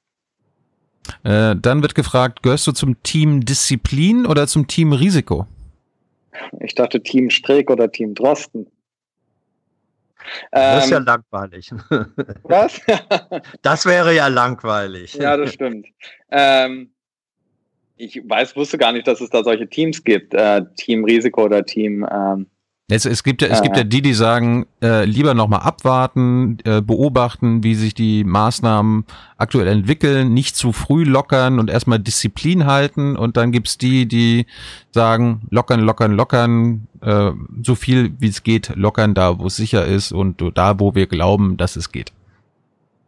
Äh, dann wird gefragt, gehörst du zum Team Disziplin oder zum Team Risiko? Ich dachte Team Streeck oder Team Drosten. Das ist ja ähm, langweilig. Was? das wäre ja langweilig. Ja, das stimmt. Ähm, ich weiß, wusste gar nicht, dass es da solche Teams gibt. Äh, Team Risiko oder Team. Ähm, es, es, gibt ja, es gibt ja die, die sagen, äh, lieber nochmal abwarten, äh, beobachten, wie sich die Maßnahmen aktuell entwickeln, nicht zu früh lockern und erstmal Disziplin halten. Und dann gibt's die, die sagen, lockern, lockern, lockern, äh, so viel wie es geht, lockern da, wo es sicher ist und da, wo wir glauben, dass es geht.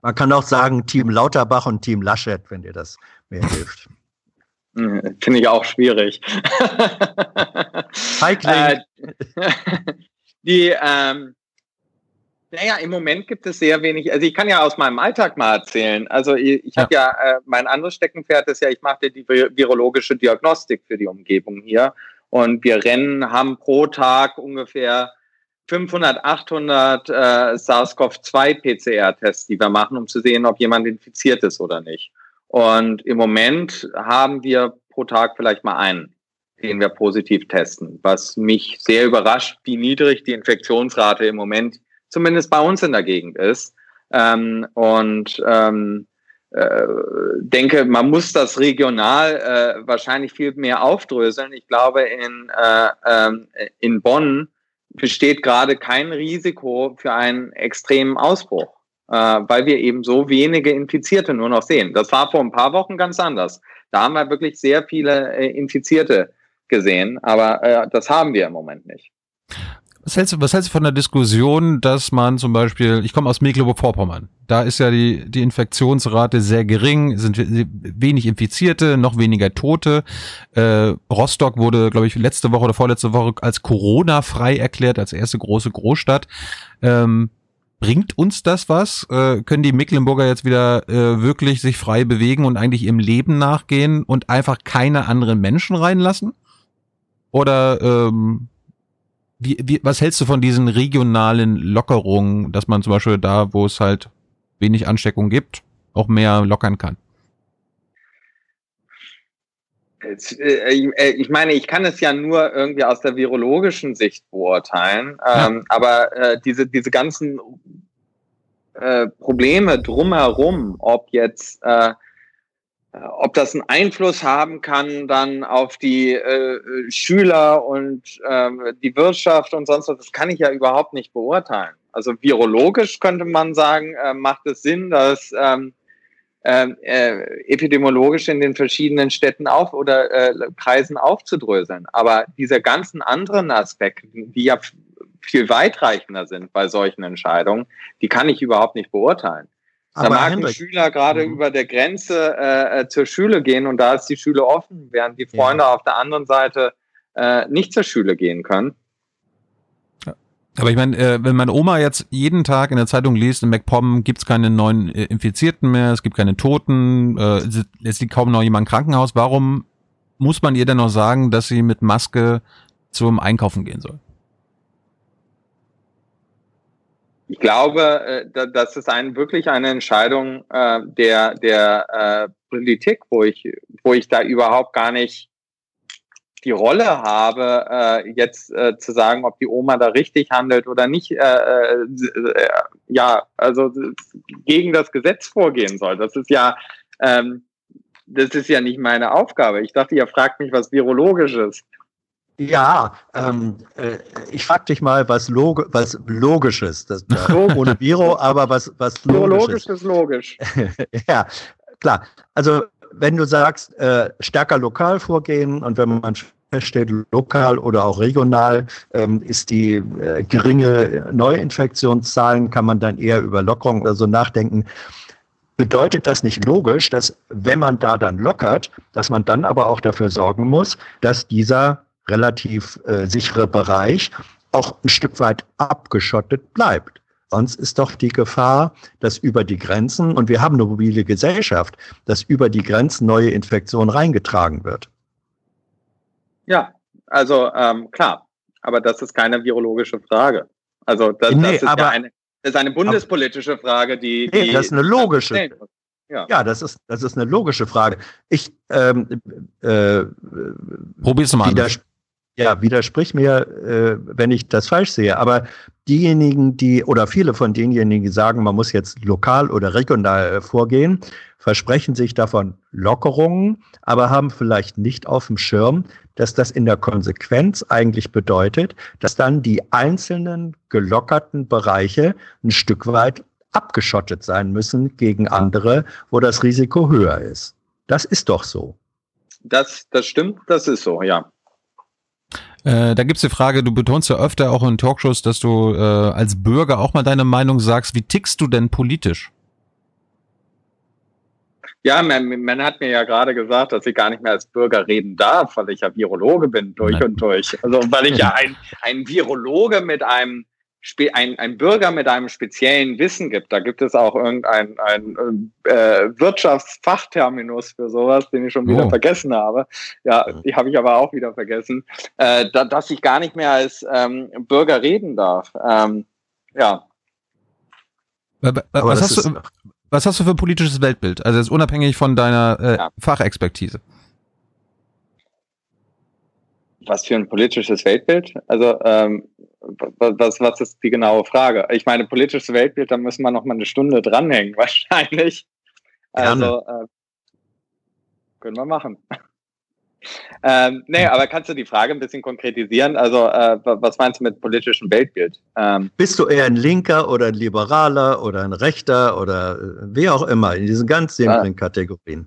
Man kann auch sagen, Team Lauterbach und Team Laschet, wenn dir das mehr hilft. Finde ich auch schwierig. äh, die, ähm, naja, im Moment gibt es sehr wenig, also ich kann ja aus meinem Alltag mal erzählen. Also ich, ich ja. habe ja, äh, mein anderes Steckenpferd ist ja, ich mache die virologische Diagnostik für die Umgebung hier. Und wir rennen, haben pro Tag ungefähr 500, 800 äh, SARS-CoV-2 PCR-Tests, die wir machen, um zu sehen, ob jemand infiziert ist oder nicht. Und im Moment haben wir pro Tag vielleicht mal einen, den wir positiv testen, was mich sehr überrascht, wie niedrig die Infektionsrate im Moment zumindest bei uns in der Gegend ist. Ähm, und ähm, äh, denke, man muss das regional äh, wahrscheinlich viel mehr aufdröseln. Ich glaube, in, äh, äh, in Bonn besteht gerade kein Risiko für einen extremen Ausbruch weil wir eben so wenige Infizierte nur noch sehen. Das war vor ein paar Wochen ganz anders. Da haben wir wirklich sehr viele äh, Infizierte gesehen, aber äh, das haben wir im Moment nicht. Was hältst, du, was hältst du von der Diskussion, dass man zum Beispiel, ich komme aus Mecklenburg-Vorpommern, da ist ja die, die Infektionsrate sehr gering, sind wenig Infizierte, noch weniger Tote. Äh, Rostock wurde, glaube ich, letzte Woche oder vorletzte Woche als Corona-frei erklärt, als erste große Großstadt. Ähm, Bringt uns das was? Äh, können die Mecklenburger jetzt wieder äh, wirklich sich frei bewegen und eigentlich ihrem Leben nachgehen und einfach keine anderen Menschen reinlassen? Oder ähm, wie, wie, was hältst du von diesen regionalen Lockerungen, dass man zum Beispiel da, wo es halt wenig Ansteckung gibt, auch mehr lockern kann? Äh, äh, ich meine, ich kann es ja nur irgendwie aus der virologischen Sicht beurteilen, ja. ähm, aber äh, diese, diese ganzen äh, Probleme drumherum, ob jetzt, äh, ob das einen Einfluss haben kann dann auf die Schüler und äh, die Wirtschaft und sonst was, das kann ich ja überhaupt nicht beurteilen. Also virologisch könnte man sagen, macht es Sinn, dass ähm, ähm, äh, epidemiologisch in den verschiedenen Städten auf oder äh, Kreisen aufzudröseln. Aber diese ganzen anderen Aspekte, die ja viel weitreichender sind bei solchen Entscheidungen, die kann ich überhaupt nicht beurteilen. Da mag Hendrik, ein Schüler gerade mhm. über der Grenze äh, äh, zur Schule gehen und da ist die Schule offen, während die Freunde ja. auf der anderen Seite äh, nicht zur Schule gehen können. Aber ich meine, äh, wenn meine Oma jetzt jeden Tag in der Zeitung liest, in MacPom gibt's keine neuen äh, Infizierten mehr, es gibt keine Toten, äh, es liegt kaum noch jemand im Krankenhaus, warum muss man ihr denn noch sagen, dass sie mit Maske zum Einkaufen gehen soll? Ich glaube, äh, das ist ein, wirklich eine Entscheidung äh, der, der äh, Politik, wo ich, wo ich da überhaupt gar nicht die Rolle habe, äh, jetzt äh, zu sagen, ob die Oma da richtig handelt oder nicht, äh, äh, äh, ja, also gegen das Gesetz vorgehen soll. Das ist ja, ähm, das ist ja nicht meine Aufgabe. Ich dachte, ihr fragt mich was Virologisches. Ja, ähm, äh, ich frag dich mal, was, Log was Logisches, das, äh, ohne Viro, aber was, was Logisches. Logisch ist logisch. ja, klar. Also wenn du sagst, äh, stärker lokal vorgehen und wenn man feststellt, lokal oder auch regional ähm, ist die äh, geringe Neuinfektionszahlen, kann man dann eher über Lockerung oder so nachdenken. Bedeutet das nicht logisch, dass wenn man da dann lockert, dass man dann aber auch dafür sorgen muss, dass dieser relativ äh, sichere Bereich auch ein Stück weit abgeschottet bleibt? Sonst ist doch die Gefahr, dass über die Grenzen, und wir haben eine mobile Gesellschaft, dass über die Grenzen neue Infektionen reingetragen wird. Ja, also ähm, klar, aber das ist keine virologische Frage. Also das, Nee, das ist aber- ja eine, das ist eine bundespolitische Frage, die, Nee, die das ist eine logische. Ja. Ja, das ist, das ist eine logische Frage. Ich ähm, äh, Probier's mal an. widers ja, widersprich mir, äh, wenn ich das falsch sehe. Aber diejenigen, die oder viele von denjenigen, die sagen, man muss jetzt lokal oder regional vorgehen, versprechen sich davon Lockerungen, aber haben vielleicht nicht auf dem Schirm, dass das in der Konsequenz eigentlich bedeutet, dass dann die einzelnen gelockerten Bereiche ein Stück weit abgeschottet sein müssen gegen andere, wo das Risiko höher ist. Das ist doch so. Das, das stimmt, das ist so, ja. Äh, da gibt's die Frage, du betonst ja öfter auch in Talkshows, dass du äh, als Bürger auch mal deine Meinung sagst. Wie tickst du denn politisch? Ja, man, man hat mir ja gerade gesagt, dass ich gar nicht mehr als Bürger reden darf, weil ich ja Virologe bin, durch Nein. und durch. Also weil ich ja ein, ein Virologe mit einem ein, ein Bürger mit einem speziellen Wissen gibt. Da gibt es auch irgendein ein, äh, Wirtschaftsfachterminus für sowas, den ich schon wieder Oh. vergessen habe. Ja, die habe ich aber auch wieder vergessen, äh, da, dass ich gar nicht mehr als ähm, Bürger reden darf. Ähm, ja, Aber Was hast, du, was hast du für ein politisches Weltbild? Also jetzt unabhängig von deiner äh, Ja. Fachexpertise. Was für ein politisches Weltbild? Also ähm, was, was ist die genaue Frage? Ich meine, politisches Weltbild, da müssen wir noch mal eine Stunde dranhängen, wahrscheinlich. Also äh, können wir machen. ähm, nee, aber kannst du die Frage ein bisschen konkretisieren? Also äh, wa- was meinst du mit politischem Weltbild? Ähm, Bist du eher ein Linker oder ein Liberaler oder ein Rechter oder äh, wie auch immer in diesen ganz simplen Kategorien?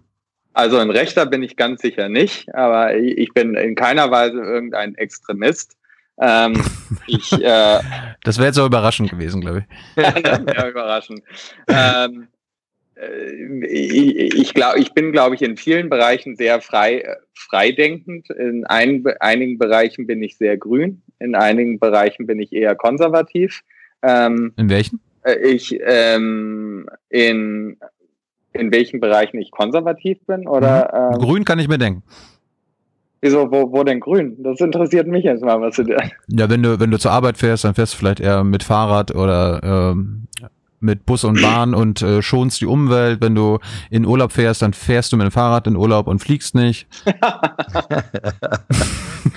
also ein Rechter bin ich ganz sicher nicht, aber ich bin in keiner Weise irgendein Extremist. Ähm, ich äh, Das wäre jetzt auch überraschend gewesen, glaube ich. ja, überraschend. Ähm, äh, ich, ich, glaub, ich bin, glaube ich, in vielen Bereichen sehr frei, äh, freidenkend. In ein, einigen Bereichen bin ich sehr grün, in einigen Bereichen bin ich eher konservativ. Ähm, In welchen? äh, ich ähm, in in welchen Bereichen ich konservativ bin oder ähm, Grün kann ich mir denken. Wieso wo, wo denn grün? Das interessiert mich jetzt mal, was du da. Ja, wenn du, wenn du zur Arbeit fährst, dann fährst du vielleicht eher mit Fahrrad oder ähm, mit Bus und Bahn und äh, schonst die Umwelt. Wenn du in Urlaub fährst, dann fährst du mit dem Fahrrad in Urlaub und fliegst nicht.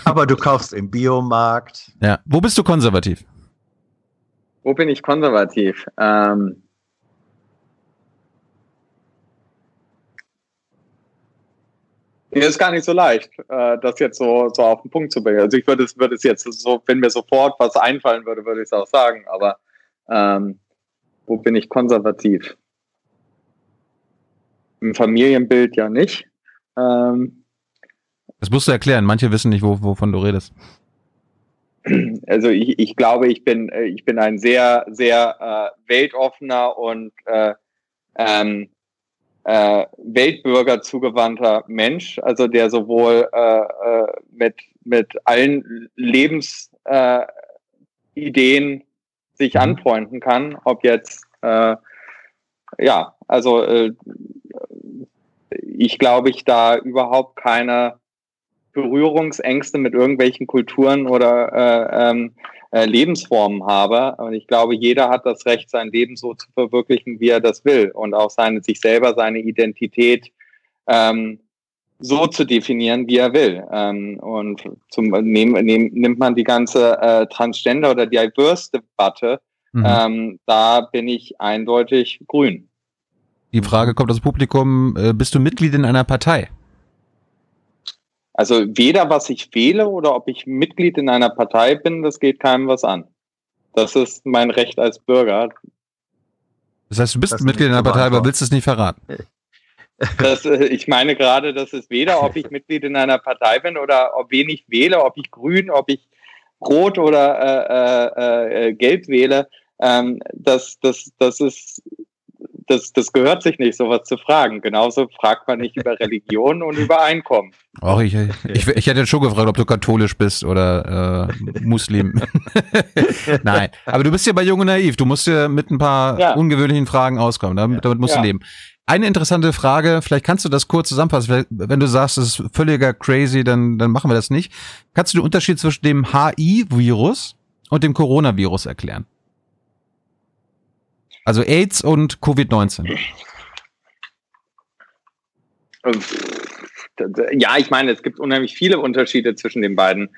Aber du kaufst im Biomarkt. Ja. Wo bist du konservativ? Wo bin ich konservativ? Ähm, mir ist gar nicht so leicht, äh, das jetzt so, so auf den Punkt zu bringen. Also ich würde es, würde es jetzt so, wenn mir sofort was einfallen würde, würde ich es auch sagen. Aber ähm, wo bin ich konservativ? Im Familienbild ja nicht. Ähm, Das musst du erklären. Manche wissen nicht, wo, wovon du redest. also ich, ich glaube, ich bin, äh, ich bin ein sehr, sehr äh, weltoffener und äh, ähm, äh, Weltbürger zugewandter Mensch, also der sowohl äh, äh, mit, mit allen Lebensideen äh, sich Mhm. anfreunden kann, ob jetzt äh, ja, also ich glaube, ich da überhaupt keine Berührungsängste mit irgendwelchen Kulturen oder äh, ähm, äh, Lebensformen habe. Und ich glaube, jeder hat das Recht, sein Leben so zu verwirklichen, wie er das will und auch seine, sich selber seine Identität ähm, so zu definieren, wie er will. Ähm, und zum, nehm, nehm, nimmt man die ganze äh, Transgender- oder Diverse-Debatte, Mhm. ähm, da bin ich eindeutig grün. Die Frage kommt aus dem Publikum, äh, bist du Mitglied in einer Partei? Also weder was ich wähle oder ob ich Mitglied in einer Partei bin, das geht keinem was an. Das ist mein Recht als Bürger. Das heißt, du bist Mitglied in einer Partei, aber willst es nicht verraten. Das, äh, ich meine gerade, das ist weder, ob ich Mitglied in einer Partei bin oder ob wen ich wähle, ob ich grün, ob ich rot oder äh, äh, äh, gelb wähle. Ähm, das, das, das ist das, das gehört sich nicht, sowas zu fragen. Genauso fragt man nicht über Religion und über Einkommen. Auch ich, ich, ich hätte jetzt schon gefragt, ob du katholisch bist oder äh, Muslim. Nein, aber du bist ja bei Jung und Naiv. Du musst ja mit ein paar Ja. ungewöhnlichen Fragen auskommen. Damit, damit musst Ja. du leben. Eine interessante Frage, vielleicht kannst du das kurz zusammenfassen. Wenn du sagst, es ist völliger crazy, dann, dann machen wir das nicht. Kannst du den Unterschied zwischen dem HI-Virus und dem Coronavirus erklären? Also AIDS und Covid-19. Ja, ich meine, es gibt unheimlich viele Unterschiede zwischen den beiden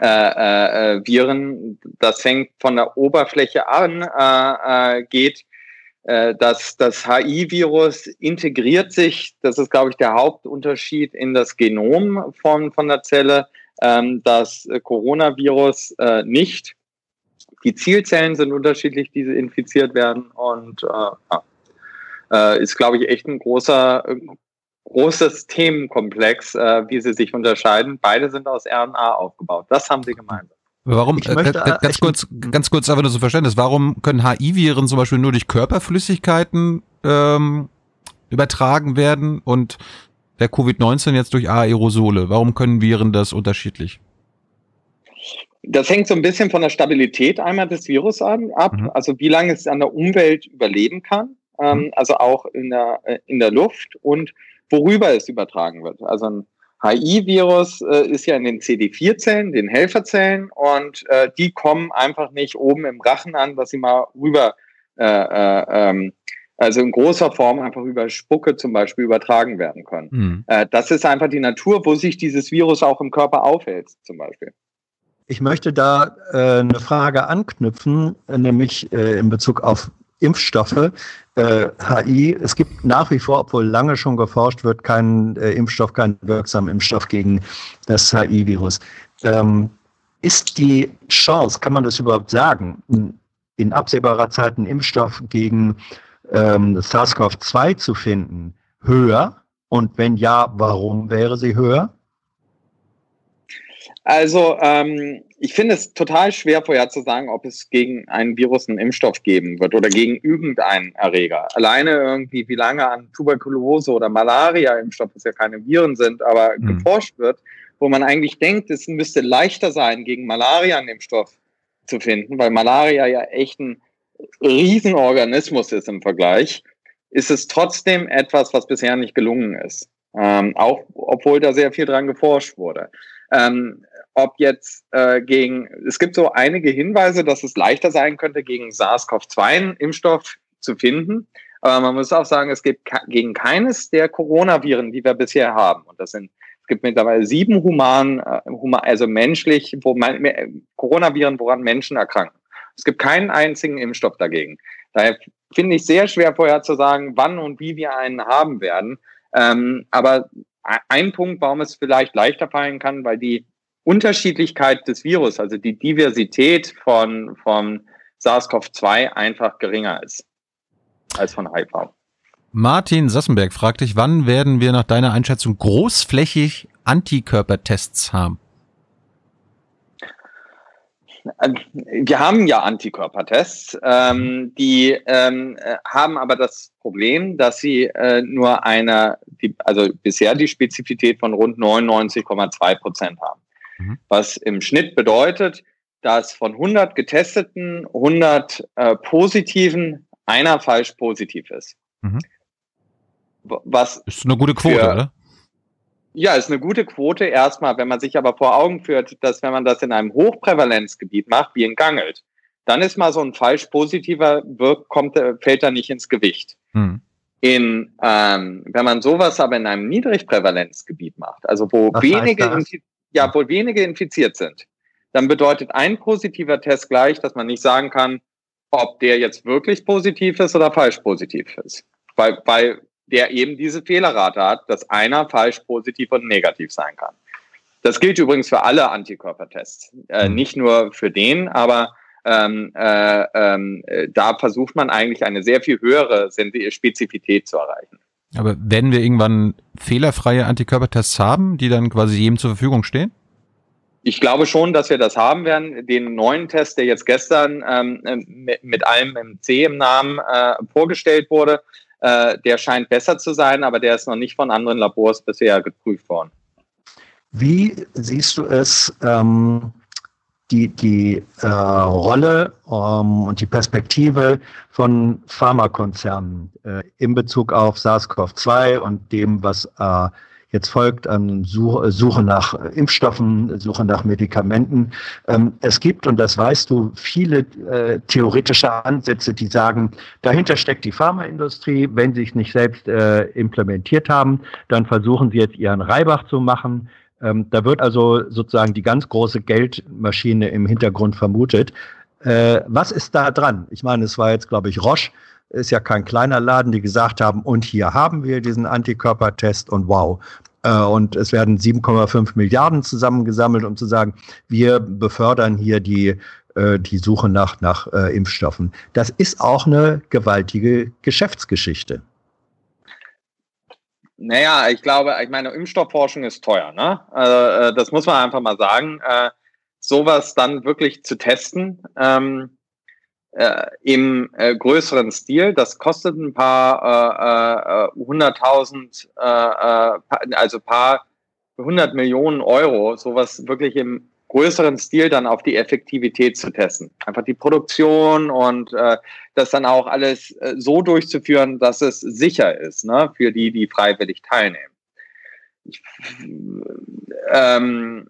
äh, äh, Viren. Das fängt von der Oberfläche an, äh, äh geht äh, dass das HI-Virus integriert sich, das ist, glaube ich, der Hauptunterschied in das Genom von, von der Zelle, ähm, das Coronavirus äh, nicht. Die Zielzellen sind unterschiedlich, die infiziert werden und äh, äh, ist, glaube ich, echt ein großer, großes Themenkomplex, äh, wie sie sich unterscheiden. Beide sind aus RNA aufgebaut. Das haben sie gemeinsam. Warum, äh, möchte, äh, ganz kurz, ganz kurz einfach nur so Verständnis, warum können HI-Viren zum Beispiel nur durch Körperflüssigkeiten ähm, übertragen werden und der Covid-19 jetzt durch Aerosole? Warum können Viren das unterschiedlich? Das hängt so ein bisschen von der Stabilität einmal des Virus an, ab, mhm. also wie lange es an der Umwelt überleben kann, ähm, mhm. also auch in der, äh, in der Luft und worüber es übertragen wird. Also ein HI-Virus äh, ist ja in den CD4-Zellen, den Helferzellen, und äh, die kommen einfach nicht oben im Rachen an, was sie mal rüber, äh, äh, ähm, also in großer Form einfach über Spucke zum Beispiel übertragen werden können. Mhm. Das ist einfach die Natur, wo sich dieses Virus auch im Körper aufhält, zum Beispiel. Ich möchte da äh, eine Frage anknüpfen, nämlich äh, in Bezug auf Impfstoffe. Äh, HI, es gibt nach wie vor, obwohl lange schon geforscht wird, keinen äh, Impfstoff, keinen wirksamen Impfstoff gegen das HI-Virus. Ähm, ist die Chance, kann man das überhaupt sagen, in absehbarer Zeit einen Impfstoff gegen ähm, SARS-CoV-2 zu finden, höher? Und wenn ja, warum wäre sie höher? Also ähm, ich finde es total schwer vorherzusagen, ob es gegen ein Virus einen Impfstoff geben wird oder gegen irgendeinen Erreger. Alleine irgendwie, wie lange an Tuberkulose oder Malaria Impfstoff, das ja keine Viren sind, aber mhm. geforscht wird, wo man eigentlich denkt, es müsste leichter sein, gegen Malaria einen Impfstoff zu finden, weil Malaria ja echt ein Riesenorganismus ist im Vergleich, ist es trotzdem etwas, was bisher nicht gelungen ist. Ähm, auch obwohl da sehr viel dran geforscht wurde. Ähm, ob jetzt äh, gegen, es gibt so einige Hinweise, dass es leichter sein könnte, gegen SARS-CoV-2 einen Impfstoff zu finden. Aber man muss auch sagen, es gibt gegen keines der Coronaviren, die wir bisher haben, und das sind, es gibt mittlerweile sieben human, äh, also menschlich, wo man, Coronaviren, woran Menschen erkranken. Es gibt keinen einzigen Impfstoff dagegen. Daher finde ich sehr schwer vorher zu sagen, wann und wie wir einen haben werden. Ähm, aber ein Punkt, warum es vielleicht leichter fallen kann, weil die Unterschiedlichkeit des Virus, also die Diversität von, von SARS-CoV-2 einfach geringer ist als von HIV. Martin Sassenberg fragt dich, wann werden wir nach deiner Einschätzung großflächig Antikörpertests haben? Wir haben ja Antikörpertests, ähm, die ähm, haben aber das Problem, dass sie äh, nur eine, die, also bisher die Spezifität von rund 99,2 Prozent haben. Mhm. Was im Schnitt bedeutet, dass von 100 getesteten 100 äh, positiven einer falsch positiv ist. Mhm. Was ist eine gute Quote, für, oder? Ja, ist eine gute Quote erstmal, wenn man sich aber vor Augen führt, dass wenn man das in einem Hochprävalenzgebiet macht, wie in Gangelt, dann ist mal so ein falsch positiver wirkt, kommt, fällt da nicht ins Gewicht. Mhm. In, ähm, wenn man sowas aber in einem Niedrigprävalenzgebiet macht, also wo Was wenige ja, wohl wenige infiziert sind, dann bedeutet ein positiver Test gleich, dass man nicht sagen kann, ob der jetzt wirklich positiv ist oder falsch positiv ist. Weil, weil der eben diese Fehlerrate hat, dass einer falsch positiv und negativ sein kann. Das gilt übrigens für alle Antikörpertests, äh, mhm. nicht nur für den, aber ähm, äh, ähm, da versucht man eigentlich eine sehr viel höhere Spezifität zu erreichen. Aber werden wir irgendwann fehlerfreie Antikörpertests haben, die dann quasi jedem zur Verfügung stehen? Ich glaube schon, dass wir das haben werden. Den neuen Test, der jetzt gestern ähm, mit, mit allem im C im Namen äh, vorgestellt wurde, äh, der scheint besser zu sein, aber der ist noch nicht von anderen Labors bisher geprüft worden. Wie siehst du es? Ähm, die, die äh, Rolle ähm, und die Perspektive von Pharmakonzernen äh, in Bezug auf SARS-CoV-2 und dem, was äh, jetzt folgt an Suche, Suche nach Impfstoffen, Suche nach Medikamenten. Ähm, es gibt, und das weißt du, viele äh, theoretische Ansätze, die sagen, dahinter steckt die Pharmaindustrie. Wenn sie es nicht selbst äh, implementiert haben, dann versuchen sie jetzt ihren Reibach zu machen. Ähm, da wird also sozusagen die ganz große Geldmaschine im Hintergrund vermutet. Äh, was ist da dran? Ich meine, es war jetzt, glaube ich, Roche, ist ja kein kleiner Laden, die gesagt haben, und hier haben wir diesen Antikörpertest und wow. Äh, und es werden 7,5 Milliarden zusammengesammelt, um zu sagen, wir befördern hier die, äh, die Suche nach, nach äh, Impfstoffen. Das ist auch eine gewaltige Geschäftsgeschichte. Naja, ich glaube, ich meine, Impfstoffforschung ist teuer, ne? Also, das muss man einfach mal sagen. Sowas dann wirklich zu testen, ähm, äh, im äh, größeren Stil. Das kostet ein paar äh, hunderttausend, äh, äh, äh, also paar hundert Millionen Euro, sowas wirklich im größeren Stil dann auf die Effektivität zu testen. Einfach die Produktion und äh, das dann auch alles äh, so durchzuführen, dass es sicher ist ne, für die, die freiwillig teilnehmen. Ich, ähm,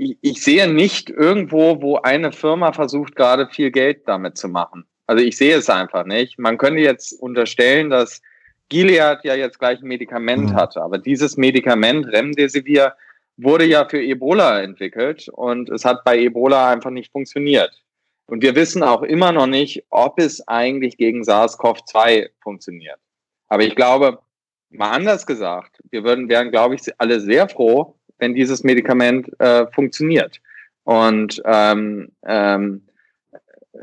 ich, ich sehe nicht irgendwo, wo eine Firma versucht, gerade viel Geld damit zu machen. Also ich sehe es einfach nicht. Man könnte jetzt unterstellen, dass Gilead ja jetzt gleich ein Medikament mhm. hatte, aber dieses Medikament Remdesivir wurde ja für Ebola entwickelt und es hat bei Ebola einfach nicht funktioniert. Und wir wissen auch immer noch nicht, ob es eigentlich gegen SARS-CoV-2 funktioniert. Aber ich glaube, mal anders gesagt, wir würden, wären, glaube ich, alle sehr froh, wenn dieses Medikament äh, funktioniert. Und ähm, ähm, äh,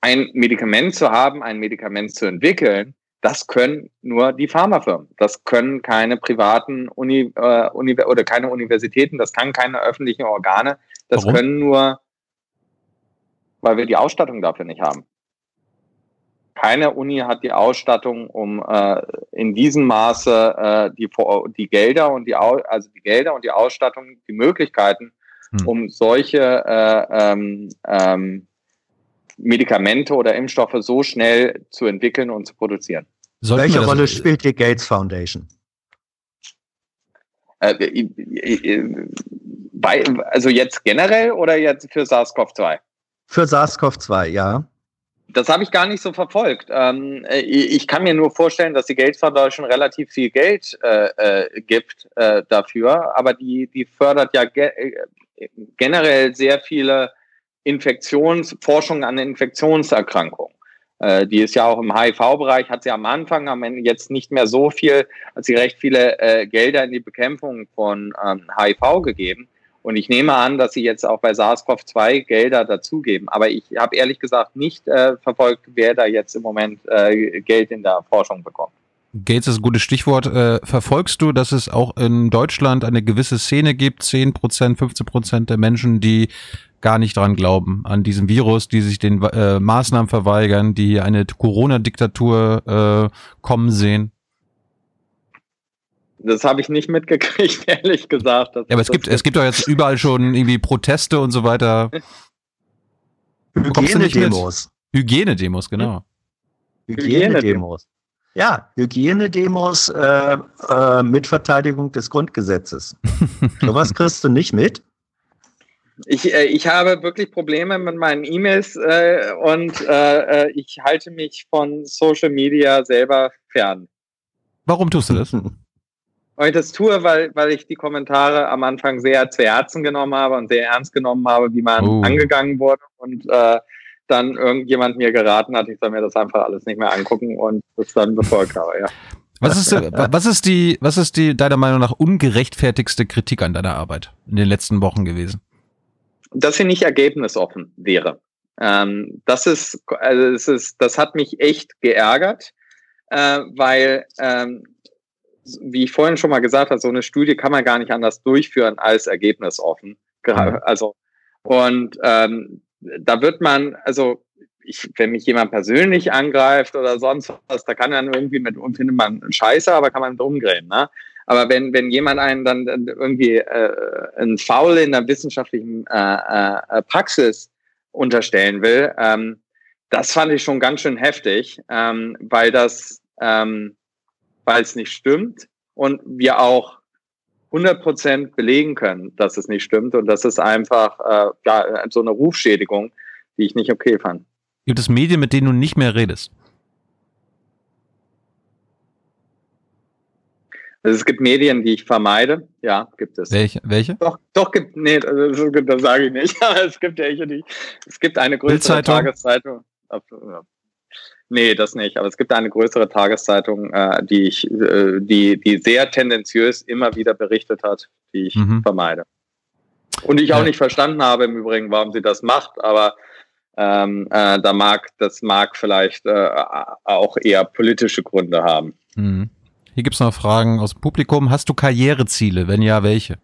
ein Medikament zu haben, ein Medikament zu entwickeln, das können nur die Pharmafirmen. Das können keine privaten Uni, äh, Uni oder keine Universitäten, das kann keine öffentlichen Organe. Das Warum? können nur, weil wir die Ausstattung dafür nicht haben keine Uni hat die Ausstattung, um äh, in diesem Maße äh, die, die Gelder und die also die Gelder und die Ausstattung, die Möglichkeiten, hm. um solche äh, ähm, ähm, Medikamente oder Impfstoffe so schnell zu entwickeln und zu produzieren. Sollten Welche Rolle spielt die Gates Foundation? Äh, bei, also jetzt generell oder jetzt für SARS-CoV-2? Für SARS-CoV-2, ja. Das habe ich gar nicht so verfolgt. Ähm, äh, ich kann mir nur vorstellen, dass die Foundation relativ viel Geld äh, äh, gibt äh, dafür, aber die, die fördert ja ge äh, generell sehr viele Infektionsforschung an Infektionserkrankungen. Die ist ja auch im HIV-Bereich, hat sie am Anfang, am Ende jetzt nicht mehr so viel, hat sie recht viele Gelder in die Bekämpfung von ähm, HIV gegeben. Und ich nehme an, dass sie jetzt auch bei SARS-CoV-2 Gelder dazugeben. Aber ich habe ehrlich gesagt nicht äh, verfolgt, wer da jetzt im Moment äh, Geld in der Forschung bekommt. Gates ist ein gutes Stichwort. Äh, verfolgst du, dass es auch in Deutschland eine gewisse Szene gibt, 10 Prozent, 15 Prozent der Menschen, die gar nicht dran glauben, an diesem Virus, die sich den äh, Maßnahmen verweigern, die eine Corona-Diktatur äh, kommen sehen? Das habe ich nicht mitgekriegt, ehrlich gesagt. Ja, aber es gibt, es gibt doch jetzt überall schon irgendwie Proteste und so weiter. Hygienedemos. Hygienedemos, genau. Hygienedemos. Ja, Hygienedemos äh, äh, mit Verteidigung des Grundgesetzes. Sowas kriegst du nicht mit. Ich, äh, ich habe wirklich Probleme mit meinen E-Mails äh, und äh, äh, ich halte mich von Social Media selber fern. Warum tust du das? Und ich das tue, weil, weil ich die Kommentare am Anfang sehr zu Herzen genommen habe und sehr ernst genommen habe, wie man oh. angegangen wurde und äh, dann irgendjemand mir geraten hat, ich soll mir das einfach alles nicht mehr angucken und das dann befolgt habe, ja. Was ist, was ist die, was ist die, deiner Meinung nach, ungerechtfertigste Kritik an deiner Arbeit in den letzten Wochen gewesen? Dass sie nicht ergebnisoffen wäre. Ähm, das ist, also es ist, das hat mich echt geärgert, äh, weil ähm, wie ich vorhin schon mal gesagt habe, so eine Studie kann man gar nicht anders durchführen als ergebnisoffen. Mhm. Also, und ähm, da wird man, also ich, wenn mich jemand persönlich angreift oder sonst was, da kann dann irgendwie mit, findet man Scheiße, aber kann man drum drehen, ne? Aber wenn, wenn jemand einen dann irgendwie äh, ein Foul in der wissenschaftlichen äh, äh, Praxis unterstellen will, ähm, das fand ich schon ganz schön heftig, ähm, weil das, ähm, weil es nicht stimmt und wir auch 100 Prozent belegen können, dass es nicht stimmt und das ist einfach äh, ja, so eine Rufschädigung, die ich nicht okay fand. Gibt es Medien, mit denen du nicht mehr redest? Also es gibt Medien, die ich vermeide. Ja, gibt es. Welche? Welche? Doch, doch gibt, nee, das, das sage ich nicht. Aber es gibt welche, die, es gibt eine größere Tageszeitung. Nee, das nicht. Aber es gibt eine größere Tageszeitung, äh, die ich, äh, die, die sehr tendenziös immer wieder berichtet hat, die ich mhm. vermeide. Und ich auch ja. nicht verstanden habe im Übrigen, warum sie das macht, aber ähm, äh, da mag, das mag vielleicht äh, auch eher politische Gründe haben. Mhm. Hier gibt es noch Fragen aus dem Publikum. Hast du Karriereziele? Wenn ja, welche?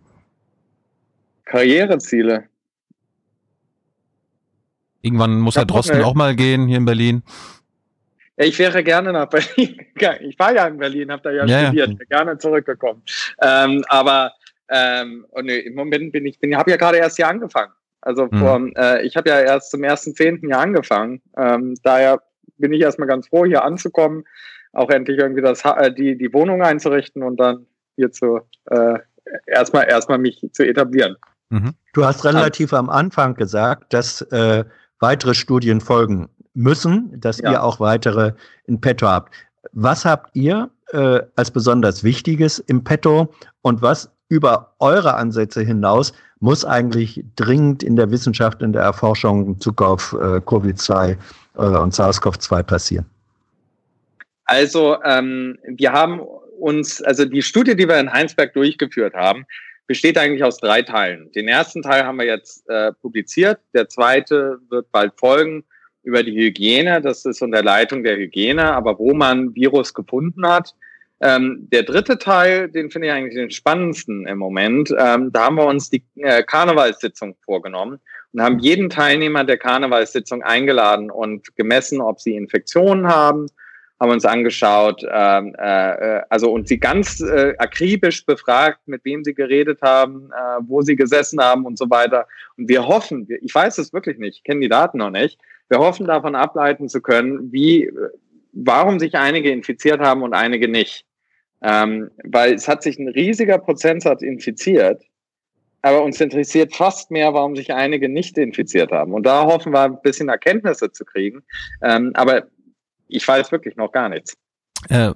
Karriereziele? Irgendwann muss Herr Drosten auch mal gehen hier in Berlin. Ja, ich wäre gerne nach Berlin. Ich war ja in Berlin, habe da ja, ja studiert, ja. gerne zurückgekommen. Ähm, aber ähm, oh nee, im Moment bin ich, bin, habe ja gerade erst hier angefangen. Also mhm. vor, äh, ich habe ja erst zum ersten Zehnten hier angefangen. Ähm, daher bin ich erstmal ganz froh, hier anzukommen auch endlich irgendwie das, äh, die, die Wohnung einzurichten und dann hier zu äh, erstmal erstmal mich zu etablieren. Mhm. Du hast relativ am Anfang gesagt, dass äh, weitere Studien folgen müssen, dass ja. ihr auch weitere in petto habt. Was habt ihr äh, als besonders Wichtiges im petto und was über eure Ansätze hinaus muss eigentlich dringend in der Wissenschaft, in der Erforschung in Bezug auf äh, Covid-2 äh, und SARS-CoV-2 passieren? Also ähm, wir haben uns, also die Studie, die wir in Heinsberg durchgeführt haben, besteht eigentlich aus drei Teilen. Den ersten Teil haben wir jetzt äh, publiziert, der zweite wird bald folgen über die Hygiene, das ist unter Leitung der Hygiene, aber wo man Virus gefunden hat. Ähm, der dritte Teil, den finde ich eigentlich den spannendsten im Moment. Ähm, da haben wir uns die äh, Karnevalssitzung vorgenommen und haben jeden Teilnehmer der Karnevalssitzung eingeladen und gemessen, ob sie Infektionen haben, haben uns angeschaut, ähm, äh, also und sie ganz äh, akribisch befragt, mit wem sie geredet haben, äh, wo sie gesessen haben und so weiter. Und wir hoffen, ich weiß es wirklich nicht, ich kenne die Daten noch nicht, wir hoffen davon ableiten zu können, wie, warum sich einige infiziert haben und einige nicht. Ähm, weil es hat sich ein riesiger Prozentsatz infiziert, aber uns interessiert fast mehr, warum sich einige nicht infiziert haben. Und da hoffen wir ein bisschen Erkenntnisse zu kriegen. Ähm, aber ich weiß wirklich noch gar nichts. Äh,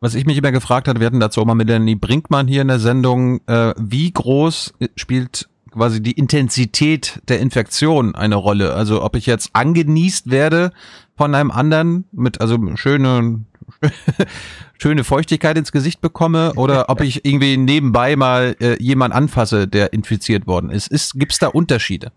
was ich mich immer gefragt hatte, wir hatten dazu auch mal mit Melanie Brinkmann hier in der Sendung, äh, wie groß spielt quasi die Intensität der Infektion eine Rolle? Also ob ich jetzt angenießt werde von einem anderen mit also schöne schöne Feuchtigkeit ins Gesicht bekomme oder ob ich irgendwie nebenbei mal äh, jemand anfasse, der infiziert worden ist. ist Gibt es da Unterschiede?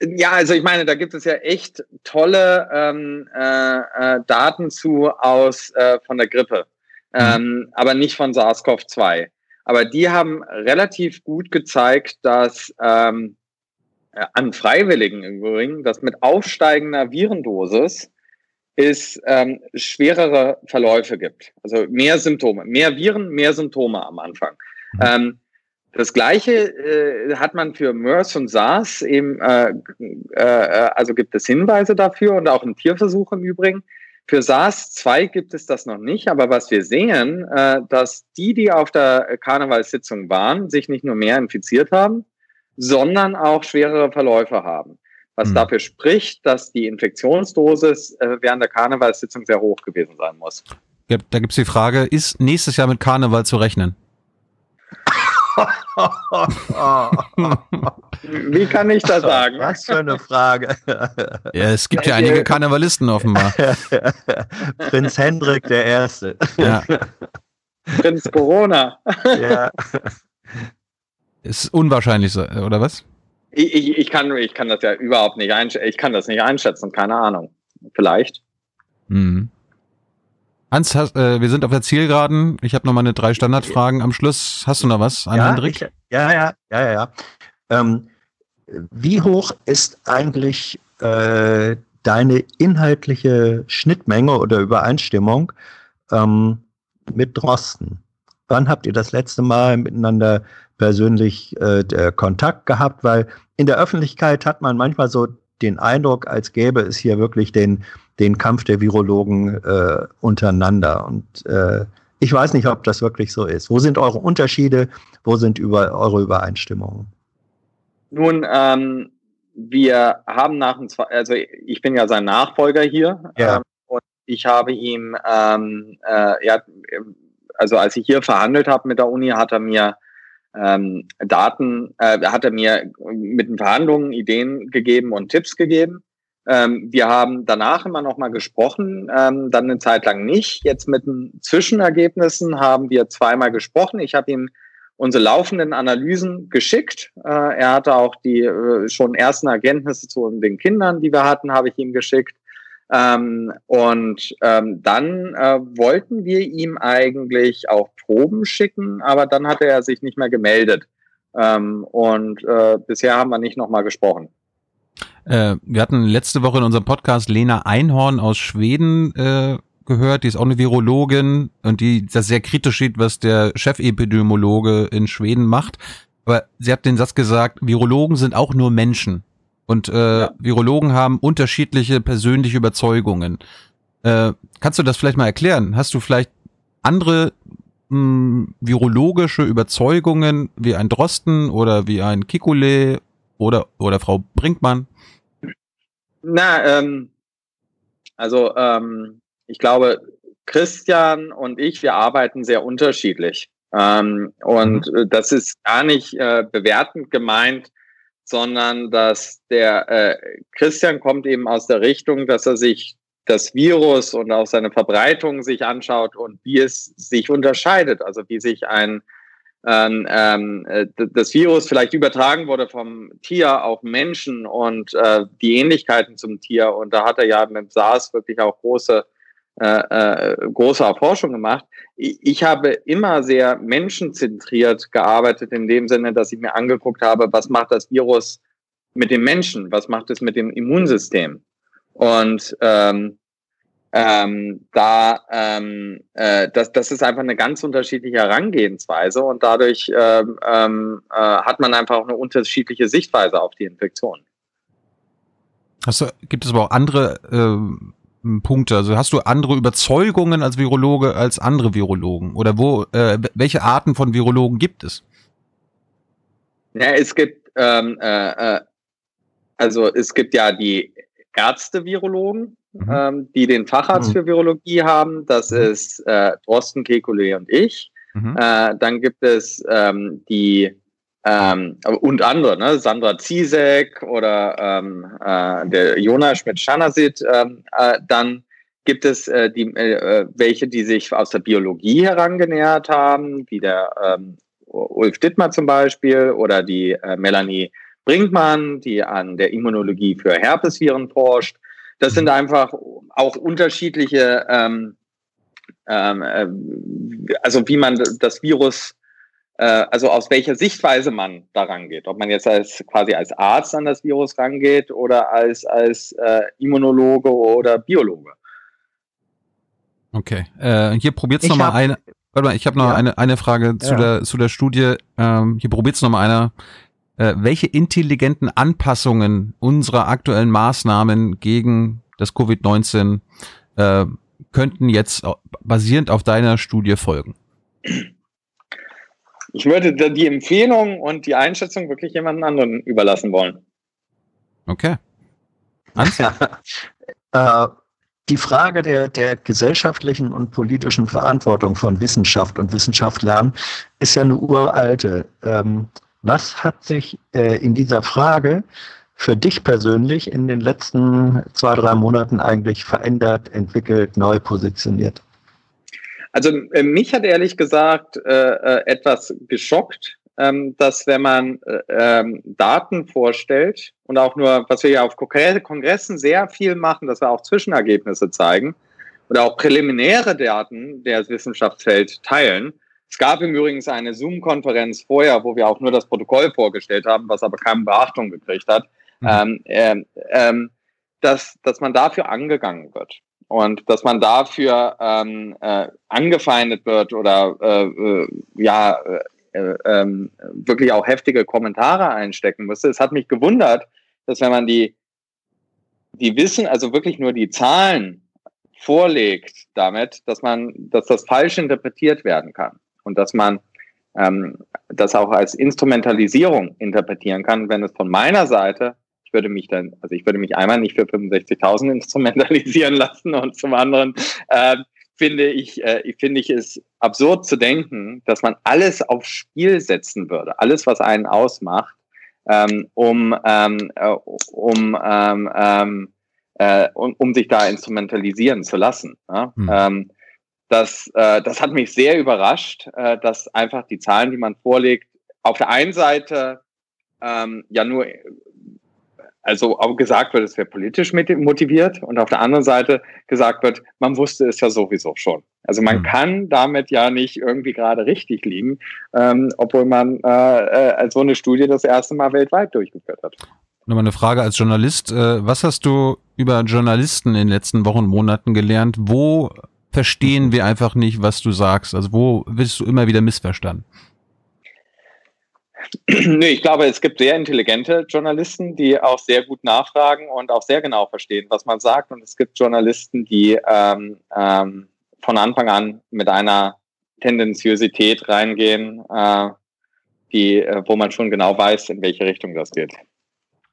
Ja, also ich meine, da gibt es ja echt tolle ähm, äh, äh, Daten zu aus äh, von der Grippe, mhm. ähm, aber nicht von SARS-CoV-2. Aber die haben relativ gut gezeigt, dass ähm, äh, an Freiwilligen im Übrigen, dass mit aufsteigender Virendosis es ähm, schwerere Verläufe gibt. Also mehr Symptome, mehr Viren, mehr Symptome am Anfang. Mhm. Ähm, das Gleiche äh, hat man für MERS und SARS eben, äh, äh, also gibt es Hinweise dafür und auch im Tierversuch im Übrigen. Für SARS-2 gibt es das noch nicht, aber was wir sehen, äh, dass die, die auf der Karnevalssitzung waren, sich nicht nur mehr infiziert haben, sondern auch schwerere Verläufe haben. Was mhm. dafür spricht, dass die Infektionsdosis äh, während der Karnevalssitzung sehr hoch gewesen sein muss. Ja, da gibt es die Frage, ist nächstes Jahr mit Karneval zu rechnen? Wie kann ich das sagen? Was für eine Frage. Ja, es gibt ja einige Karnevalisten offenbar. Prinz Hendrik der Erste. Ja. Prinz Corona. Ja. Ist unwahrscheinlich, oder was? Ich, ich, ich, kann, ich kann das ja überhaupt nicht einschätzen. Ich kann das nicht einschätzen, keine Ahnung. Vielleicht. Mhm. Hans, hast, äh, wir sind auf der Zielgeraden. Ich habe noch mal eine drei Standardfragen am Schluss. Hast du noch was an ja, Hendrik? Ich, ja, ja, ja, ja. Ähm, wie hoch ist eigentlich äh, deine inhaltliche Schnittmenge oder Übereinstimmung ähm, mit Drosten? Wann habt ihr das letzte Mal miteinander persönlich äh, Kontakt gehabt? Weil in der Öffentlichkeit hat man manchmal so den Eindruck, als gäbe es hier wirklich den, den Kampf der Virologen äh, untereinander. Und äh, ich weiß nicht, ob das wirklich so ist. Wo sind eure Unterschiede? Wo sind über, eure Übereinstimmungen? Nun, ähm, wir haben nach dem, also ich bin ja sein Nachfolger hier. Ja. Ähm, und ich habe ihm, ähm, äh, ja, also als ich hier verhandelt habe mit der Uni, hat er mir ähm, Daten, äh, hat er mir mit den Verhandlungen Ideen gegeben und Tipps gegeben. Ähm, wir haben danach immer noch mal gesprochen, ähm, dann eine Zeit lang nicht. Jetzt mit den Zwischenergebnissen haben wir zweimal gesprochen. Ich habe ihm unsere laufenden Analysen geschickt. Äh, er hatte auch die äh, schon ersten Erkenntnisse zu den Kindern, die wir hatten, habe ich ihm geschickt. Ähm, und ähm, dann äh, wollten wir ihm eigentlich auch Proben schicken, aber dann hatte er sich nicht mehr gemeldet. Ähm, und äh, bisher haben wir nicht nochmal gesprochen. Äh, wir hatten letzte Woche in unserem Podcast Lena Einhorn aus Schweden äh, gehört, die ist auch eine Virologin und die das sehr kritisch sieht, was der Chefepidemiologe in Schweden macht. Aber sie hat den Satz gesagt, Virologen sind auch nur Menschen. Und äh, ja. Virologen haben unterschiedliche persönliche Überzeugungen. Äh, kannst du das vielleicht mal erklären? Hast du vielleicht andere mh, hm, virologische Überzeugungen wie ein Drosten oder wie ein Kikule oder, oder Frau Brinkmann? Na, ähm, also ähm, ich glaube, Christian und ich, wir arbeiten sehr unterschiedlich. Ähm, und mhm. das ist gar nicht äh, bewertend gemeint, sondern dass der äh, Christian kommt eben aus der Richtung, dass er sich das Virus und auch seine Verbreitung sich anschaut und wie es sich unterscheidet, also wie sich ein ähm, ähm, äh, das Virus vielleicht übertragen wurde vom Tier auf Menschen und äh, die Ähnlichkeiten zum Tier. Und da hat er ja mit SARS wirklich auch große äh, äh, große Erforschung gemacht. Ich, ich habe immer sehr menschenzentriert gearbeitet, in dem Sinne, dass ich mir angeguckt habe, was macht das Virus mit dem Menschen, was macht es mit dem Immunsystem. Und ähm, ähm, da ähm, äh, das, das ist einfach eine ganz unterschiedliche Herangehensweise und dadurch ähm, ähm, äh, hat man einfach auch eine unterschiedliche Sichtweise auf die Infektion. Hast du, gibt es aber auch andere äh, Punkte? Also hast du andere Überzeugungen als Virologe als andere Virologen? Oder wo, äh, welche Arten von Virologen gibt es? Ja, es gibt, ähm, äh, äh also es gibt ja die Ärzte-Virologen, mhm. ähm, die den Facharzt mhm. für Virologie haben. Das mhm. ist äh, Drosten, Kekulé und ich. Mhm. Äh, dann gibt es ähm, die ähm, und andere, ne? Sandra Ziesek oder ähm, äh, der Jonas Schmidt-Schanasit. Ähm, äh, dann gibt es äh, die, äh, welche, die sich aus der Biologie herangenähert haben, wie der ähm, Ulf Dittmar zum Beispiel oder die äh, Melanie Brinkmann, die an der Immunologie für Herpesviren forscht. Das sind einfach auch unterschiedliche, ähm, ähm, äh, also wie man das Virus äh, also aus welcher Sichtweise man da rangeht. Ob man jetzt als quasi als Arzt an das Virus rangeht oder als, als äh, Immunologe oder Biologe. Okay. Äh, hier probiert's nochmal eine. Warte mal, ich habe noch ja. eine, eine Frage zu, ja. der, zu der Studie. Ähm, hier probiert's nochmal einer. Äh, welche intelligenten Anpassungen unserer aktuellen Maßnahmen gegen das Covid-19 äh, könnten jetzt basierend auf deiner Studie folgen? Ich würde die Empfehlung und die Einschätzung wirklich jemanden anderen überlassen wollen. Okay. Äh, die Frage der, der gesellschaftlichen und politischen Verantwortung von Wissenschaft und Wissenschaftlern ist ja eine uralte. Ähm, was hat sich äh, in dieser Frage für dich persönlich in den letzten zwei, drei Monaten eigentlich verändert, entwickelt, neu positioniert? Also äh, mich hat ehrlich gesagt äh, äh, etwas geschockt, ähm, dass wenn man äh, ähm, Daten vorstellt und auch nur, was wir ja auf Kongressen sehr viel machen, dass wir auch Zwischenergebnisse zeigen oder auch präliminäre Daten der Wissenschaftsfeld teilen. Es gab im Übrigen eine Zoom-Konferenz vorher, wo wir auch nur das Protokoll vorgestellt haben, was aber keine Beachtung gekriegt hat, mhm. ähm, äh, ähm, dass, dass man dafür angegangen wird. Und dass man dafür ähm, äh, angefeindet wird oder äh, äh, ja äh, ähm, wirklich auch heftige Kommentare einstecken müsste. Es hat mich gewundert, dass wenn man die, die Wissen, also wirklich nur die Zahlen vorlegt damit, dass man, dass das falsch interpretiert werden kann und dass man ähm, das auch als Instrumentalisierung interpretieren kann, wenn es von meiner Seite, ich würde mich dann, also ich würde mich einmal nicht für 65.000 instrumentalisieren lassen und zum anderen äh, finde ich, äh, finde ich es absurd zu denken, dass man alles aufs Spiel setzen würde, alles, was einen ausmacht, ähm, um, ähm, äh, um, ähm, ähm, äh, um, um sich da instrumentalisieren zu lassen. Ja? Mhm. Ähm, das, äh, das hat mich sehr überrascht, äh, dass einfach die Zahlen, die man vorlegt, auf der einen Seite ähm, ja nur, also auch gesagt wird, es wäre politisch motiviert und auf der anderen Seite gesagt wird, man wusste es ja sowieso schon. Also man mhm. kann damit ja nicht irgendwie gerade richtig liegen, ähm, obwohl man äh, äh, so eine Studie das erste Mal weltweit durchgeführt hat. Nochmal eine Frage als Journalist. Äh, was hast du über Journalisten in den letzten Wochen und Monaten gelernt? Wo verstehen wir einfach nicht, was du sagst? Also wo wirst du immer wieder missverstanden? Nee, ich glaube, es gibt sehr intelligente Journalisten, die auch sehr gut nachfragen und auch sehr genau verstehen, was man sagt. Und es gibt Journalisten, die ähm, ähm, von Anfang an mit einer Tendenziosität reingehen, äh, die, äh, wo man schon genau weiß, in welche Richtung das geht.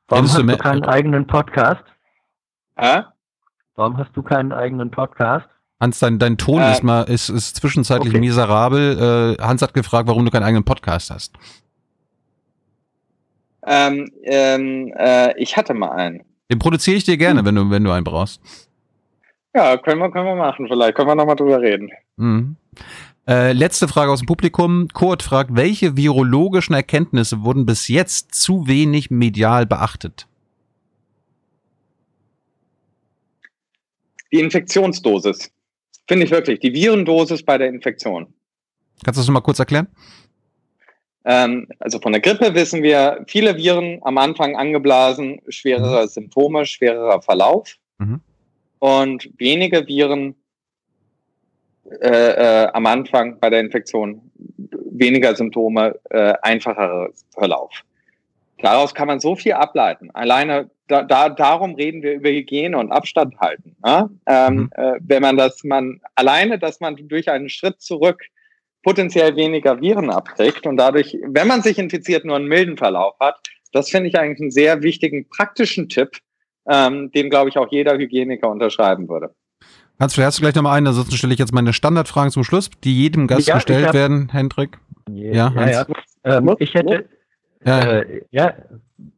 Warum hast du keinen eigenen Podcast? Hä? Warum hast du keinen eigenen Podcast? Hans, dein, dein Ton äh, ist mal ist, ist zwischenzeitlich okay. miserabel. Äh, Hans hat gefragt, warum du keinen eigenen Podcast hast. Ähm, ähm, äh, ich hatte mal einen. Den produziere ich dir gerne, hm. wenn du wenn du einen brauchst. Ja, können wir können wir machen. Vielleicht können wir noch mal drüber reden. Mhm. Äh, letzte Frage aus dem Publikum. Kurt fragt, welche virologischen Erkenntnisse wurden bis jetzt zu wenig medial beachtet? Die Infektionsdosis. Finde ich wirklich. Die Virendosis bei der Infektion. Kannst du das mal kurz erklären? Ähm, also von der Grippe wissen wir, viele Viren am Anfang angeblasen, schwerere mhm. Symptome, schwererer Verlauf. Mhm. Und wenige Viren äh, äh, am Anfang bei der Infektion, weniger Symptome, äh, einfacherer Verlauf. Daraus kann man so viel ableiten. Alleine da, da, darum reden wir über Hygiene und Abstand halten. Ne? Ähm, mhm. äh, wenn man das, man alleine, dass man durch einen Schritt zurück potenziell weniger Viren abkriegt und dadurch, wenn man sich infiziert, nur einen milden Verlauf hat, das finde ich eigentlich einen sehr wichtigen praktischen Tipp, ähm, den glaube ich auch jeder Hygieniker unterschreiben würde. Hans, vielleicht hast du gleich nochmal einen, ansonsten stelle ich jetzt meine Standardfragen zum Schluss, die jedem Gast ja, gestellt hab, werden, Hendrik. Ja, ja, ja. Ähm, ich hätte, ja, äh, ja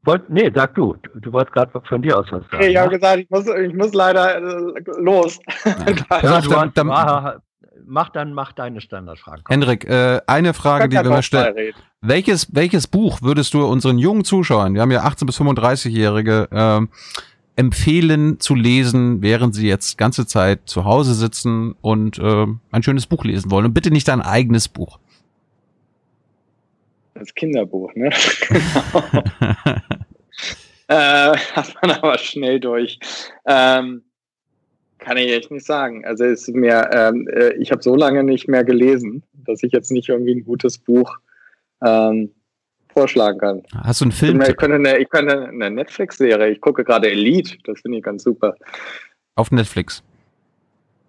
Wollt, nee, sag du. Du, du wolltest gerade von dir aus was sagen. Ich habe gesagt, ich muss, ich muss leider äh, los. Ja, du dann, dann, mach, mach dann mach deine Standardfragen. Hendrik, äh, eine Frage, die wir mal stellen. Welches, welches Buch würdest du unseren jungen Zuschauern, wir haben ja 18 bis 35-Jährige, äh, empfehlen zu lesen, während sie jetzt ganze Zeit zu Hause sitzen und äh, ein schönes Buch lesen wollen? Und bitte nicht dein eigenes Buch. Das Kinderbuch, ne? genau. äh, hat man aber schnell durch. Ähm, kann ich echt nicht sagen. Also es ist mir, ähm, äh, ich habe so lange nicht mehr gelesen, dass ich jetzt nicht irgendwie ein gutes Buch ähm, vorschlagen kann. Hast du einen Film? Ich könnte eine, ich könnte eine Netflix-Serie. Ich gucke gerade Elite. Das finde ich ganz super. Auf Netflix.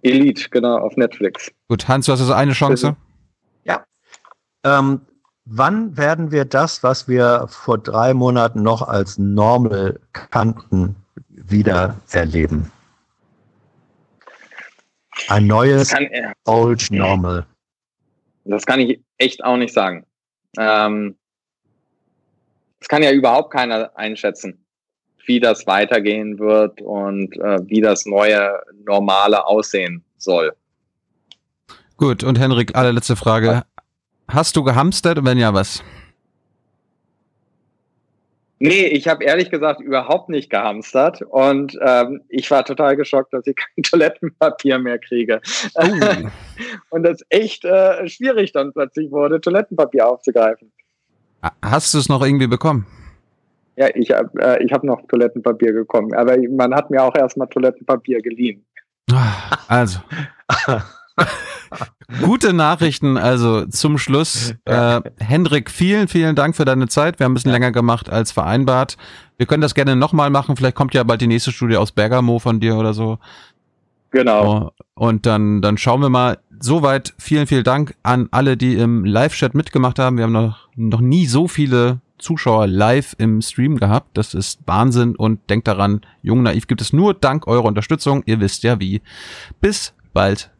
Elite, genau, auf Netflix. Gut, Hans, du hast also eine Chance. Ja. Ähm, wann werden wir das, was wir vor drei Monaten noch als normal kannten, wieder erleben? Ein neues kann, äh, Old Normal. Das kann ich echt auch nicht sagen. Ähm, das kann ja überhaupt keiner einschätzen, wie das weitergehen wird und äh, wie das neue Normale aussehen soll. Gut, und Henrik, allerletzte Frage. Hast du gehamstert und wenn ja, was? Nee, ich habe ehrlich gesagt überhaupt nicht gehamstert und ähm, ich war total geschockt, dass ich kein Toilettenpapier mehr kriege. Oh. und das echt äh, schwierig dann plötzlich wurde, Toilettenpapier aufzugreifen. Hast du es noch irgendwie bekommen? Ja, ich habe äh, ich hab noch Toilettenpapier bekommen, aber man hat mir auch erstmal Toilettenpapier geliehen. Also. Gute Nachrichten, also zum Schluss. Äh, Hendrik, vielen, vielen Dank für deine Zeit. Wir haben ein bisschen länger gemacht als vereinbart. Wir können das gerne nochmal machen. Vielleicht kommt ja bald die nächste Studie aus Bergamo von dir oder so. Genau. Und dann, dann schauen wir mal. Soweit vielen, vielen Dank an alle, die im Live-Chat mitgemacht haben. Wir haben noch, noch nie so viele Zuschauer live im Stream gehabt. Das ist Wahnsinn und denkt daran, Jung Naiv gibt es nur dank eurer Unterstützung. Ihr wisst ja wie. Bis bald.